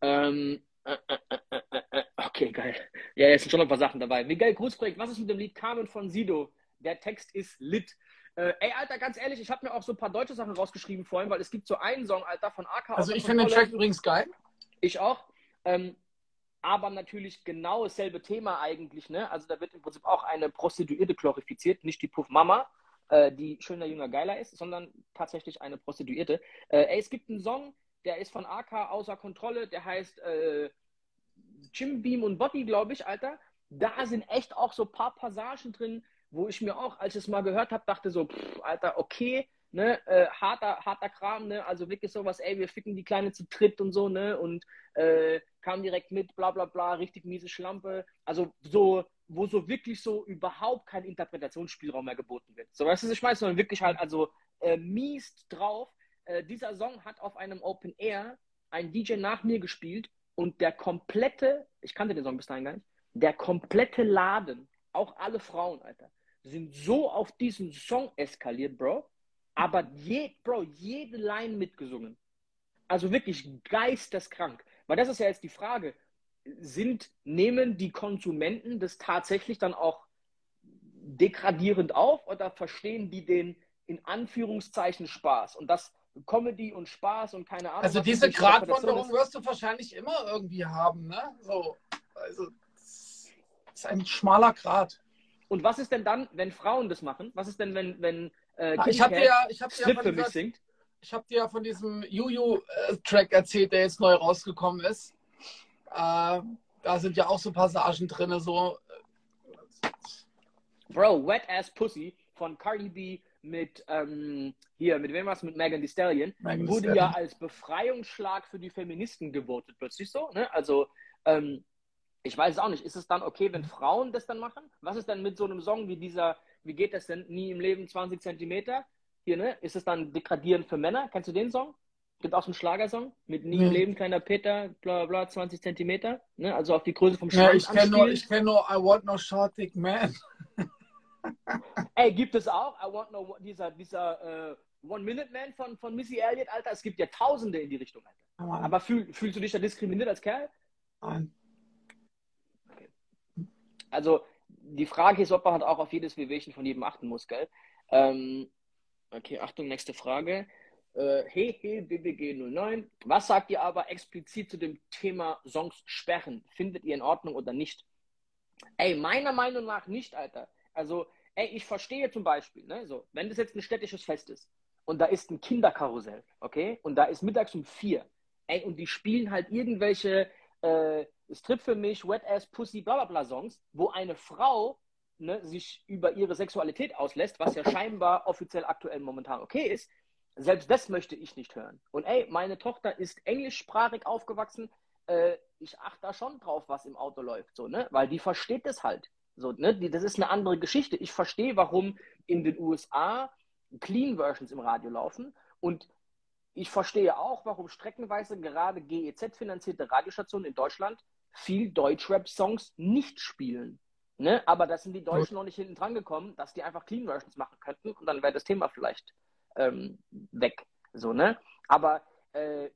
Ähm, äh, äh, äh, okay, geil. Ja, jetzt sind schon noch ein paar Sachen dabei. Miguel Grußprojekt, was ist mit dem Lied Carmen von Sido? Der Text ist lit. Äh, ey, Alter, ganz ehrlich, ich habe mir auch so ein paar deutsche Sachen rausgeschrieben vorhin, weil es gibt so einen Song, Alter, von AK. Also ich finde den Track übrigens geil. Ich auch. Ähm, aber natürlich genau dasselbe Thema eigentlich. Ne? Also da wird im Prinzip auch eine Prostituierte glorifiziert, nicht die Puff Mama, äh, die schöner, jünger, geiler ist, sondern tatsächlich eine Prostituierte. Äh, ey, es gibt einen Song, der ist von AK außer Kontrolle, der heißt äh, Jim Beam und Body, glaube ich, Alter. Da sind echt auch so ein paar Passagen drin, wo ich mir auch, als ich es mal gehört habe, dachte so, pff, Alter, okay, ne, äh, harter, harter Kram, ne, also wirklich sowas, ey, wir ficken die Kleine zu dritt und so, ne, und äh, kam direkt mit, bla bla bla, richtig miese Schlampe, also so, wo so wirklich so überhaupt kein Interpretationsspielraum mehr geboten wird. So, weißt du, was ich meine, sondern wirklich halt, also äh, mies drauf. Äh, dieser Song hat auf einem Open Air ein DJ nach mir gespielt und der komplette, ich kannte den Song bis dahin gar nicht, der komplette Laden, auch alle Frauen, Alter, sind so auf diesen Song eskaliert, Bro. Aber je, Bro, jede Line mitgesungen. Also wirklich geisteskrank. Weil das ist ja jetzt die Frage. Sind, nehmen die Konsumenten das tatsächlich dann auch degradierend auf oder verstehen die den in Anführungszeichen Spaß? Und das Comedy und Spaß und keine Ahnung. Also diese Gratwanderung wirst du wahrscheinlich immer irgendwie haben, ne? So, also ist ein schmaler Grad. Und was ist denn dann, wenn Frauen das machen? Was ist denn, wenn, wenn äh, ich habe dir, ich hab dir von dieser, singt? Ich habe dir ja von diesem Juju-Track erzählt, der jetzt neu rausgekommen ist. Äh, da sind ja auch so Passagen drin, so. Bro, Wet Ass Pussy von Cardi B mit ähm, hier, mit wem was? Mit Megan Thee Stallion, Megan wurde Stallion. ja als Befreiungsschlag für die Feministen gewotet, plötzlich so. Ne? Also ähm, ich weiß es auch nicht. Ist es dann okay, wenn Frauen das dann machen? Was ist denn mit so einem Song wie dieser, wie geht das denn? Nie im Leben 20 Zentimeter? Hier, ne? Ist es dann degradierend für Männer? Kennst du den Song? Gibt auch so einen Schlagersong mit Nie mhm. im Leben, kleiner Peter, bla bla, 20 Zentimeter. Ne? Also auf die Größe vom Schwanz Ja, ich kenne nur, kenn nur I Want No Short Dick Man. Ey, gibt es auch? I Want No, dieser, dieser äh, One-Minute-Man von, von Missy Elliott, Alter. Es gibt ja Tausende in die Richtung, Alter. Oh Aber fühl, fühlst du dich da diskriminiert als Kerl? Nein. Also die Frage ist, ob man halt auch auf jedes Wehwehchen von jedem achten muss, gell? Ähm, okay, Achtung, nächste Frage. Äh, hey, hey, BBG09. Was sagt ihr aber explizit zu dem Thema Songs sperren? Findet ihr in Ordnung oder nicht? Ey, meiner Meinung nach nicht, Alter. Also, ey, ich verstehe zum Beispiel, ne, so, wenn das jetzt ein städtisches Fest ist und da ist ein Kinderkarussell, okay, und da ist mittags um vier, ey, und die spielen halt irgendwelche äh, Strip für mich, Wet Ass Pussy, bla bla bla Songs, wo eine Frau ne, sich über ihre Sexualität auslässt, was ja scheinbar offiziell aktuell momentan okay ist, selbst das möchte ich nicht hören. Und ey, meine Tochter ist englischsprachig aufgewachsen. Äh, ich achte da schon drauf, was im Auto läuft, so, ne? Weil die versteht das halt. So, ne? Die, das ist eine andere Geschichte. Ich verstehe, warum in den USA Clean Versions im Radio laufen und ich verstehe auch, warum streckenweise gerade GEZ-finanzierte Radiostationen in Deutschland viel Deutschrap-Songs nicht spielen. Ne? Aber da sind die Deutschen noch nicht hinten dran gekommen, dass die einfach Clean Versions machen könnten und dann wäre das Thema vielleicht ähm, weg. So, ne? Aber äh,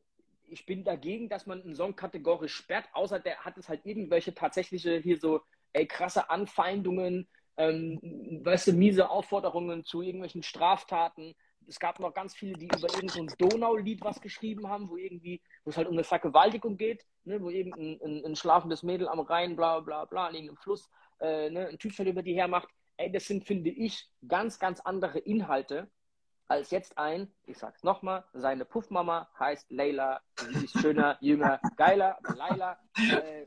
ich bin dagegen, dass man einen Song kategorisch sperrt, außer der hat es halt irgendwelche tatsächliche hier so ey, krasse Anfeindungen, ähm, weißt du, miese Aufforderungen zu irgendwelchen Straftaten es gab noch ganz viele, die über irgendein so Donau-Lied was geschrieben haben, wo irgendwie, wo es halt um eine Vergewaltigung geht, ne, wo irgendein ein, ein schlafendes Mädel am Rhein, bla bla bla, an irgendeinem Fluss, äh, ne, ein Typ über die hermacht. Ey, das sind, finde ich, ganz, ganz andere Inhalte, als jetzt ein, ich sag's nochmal, seine Puffmama heißt Leila, sie ist schöner, jünger, geiler, Leila. Äh,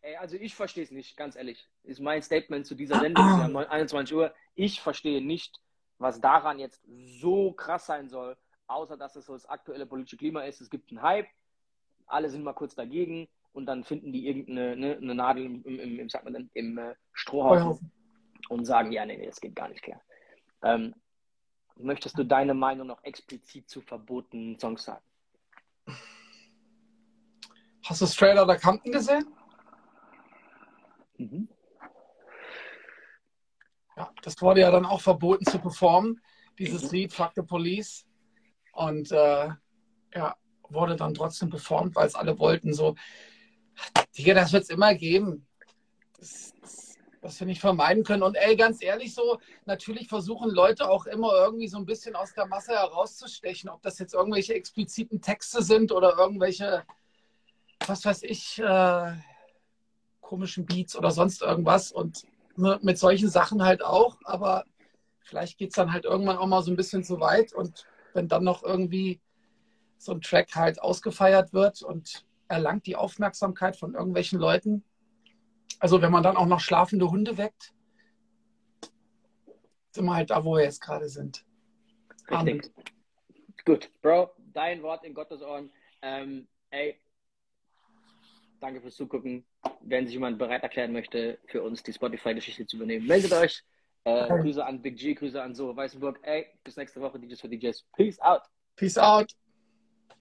ey, also ich verstehe es nicht, ganz ehrlich. Ist mein Statement zu dieser Sendung, ah. 21 Uhr. Ich verstehe nicht, was daran jetzt so krass sein soll, außer dass es so das aktuelle politische Klima ist. Es gibt einen Hype, alle sind mal kurz dagegen und dann finden die irgendeine ne, eine Nadel im, im, im, dann, im äh, Strohhaufen und sagen, ja, nee, nee, das geht gar nicht klar. Ähm, möchtest du deine Meinung noch explizit zu verbotenen Songs sagen? Hast du Straight Outta Compton gesehen? Mhm. Ja, das wurde ja dann auch verboten zu performen, dieses mhm. Lied Fuck the Police. Und äh, ja, wurde dann trotzdem performt, weil es alle wollten. So, Digga, das wird es immer geben. Das, das, das wir nicht vermeiden können. Und ey, ganz ehrlich, so, natürlich versuchen Leute auch immer irgendwie so ein bisschen aus der Masse herauszustechen, ob das jetzt irgendwelche expliziten Texte sind oder irgendwelche, was weiß ich, äh, komischen Beats oder sonst irgendwas. Und mit solchen Sachen halt auch, aber vielleicht geht es dann halt irgendwann auch mal so ein bisschen zu weit. Und wenn dann noch irgendwie so ein Track halt ausgefeiert wird und erlangt die Aufmerksamkeit von irgendwelchen Leuten. Also wenn man dann auch noch schlafende Hunde weckt, sind wir halt da, wo wir jetzt gerade sind. Richtig. Gut, Bro, dein Wort in Gottes Ohren. Ähm, ey, danke fürs Zugucken. Wenn sich jemand bereit erklären möchte, für uns die Spotify-Geschichte zu übernehmen, meldet euch. Äh, Grüße an Big G, Grüße an So Weißenburg. Ey, bis nächste Woche, DJs für DJs. Peace out. Peace out.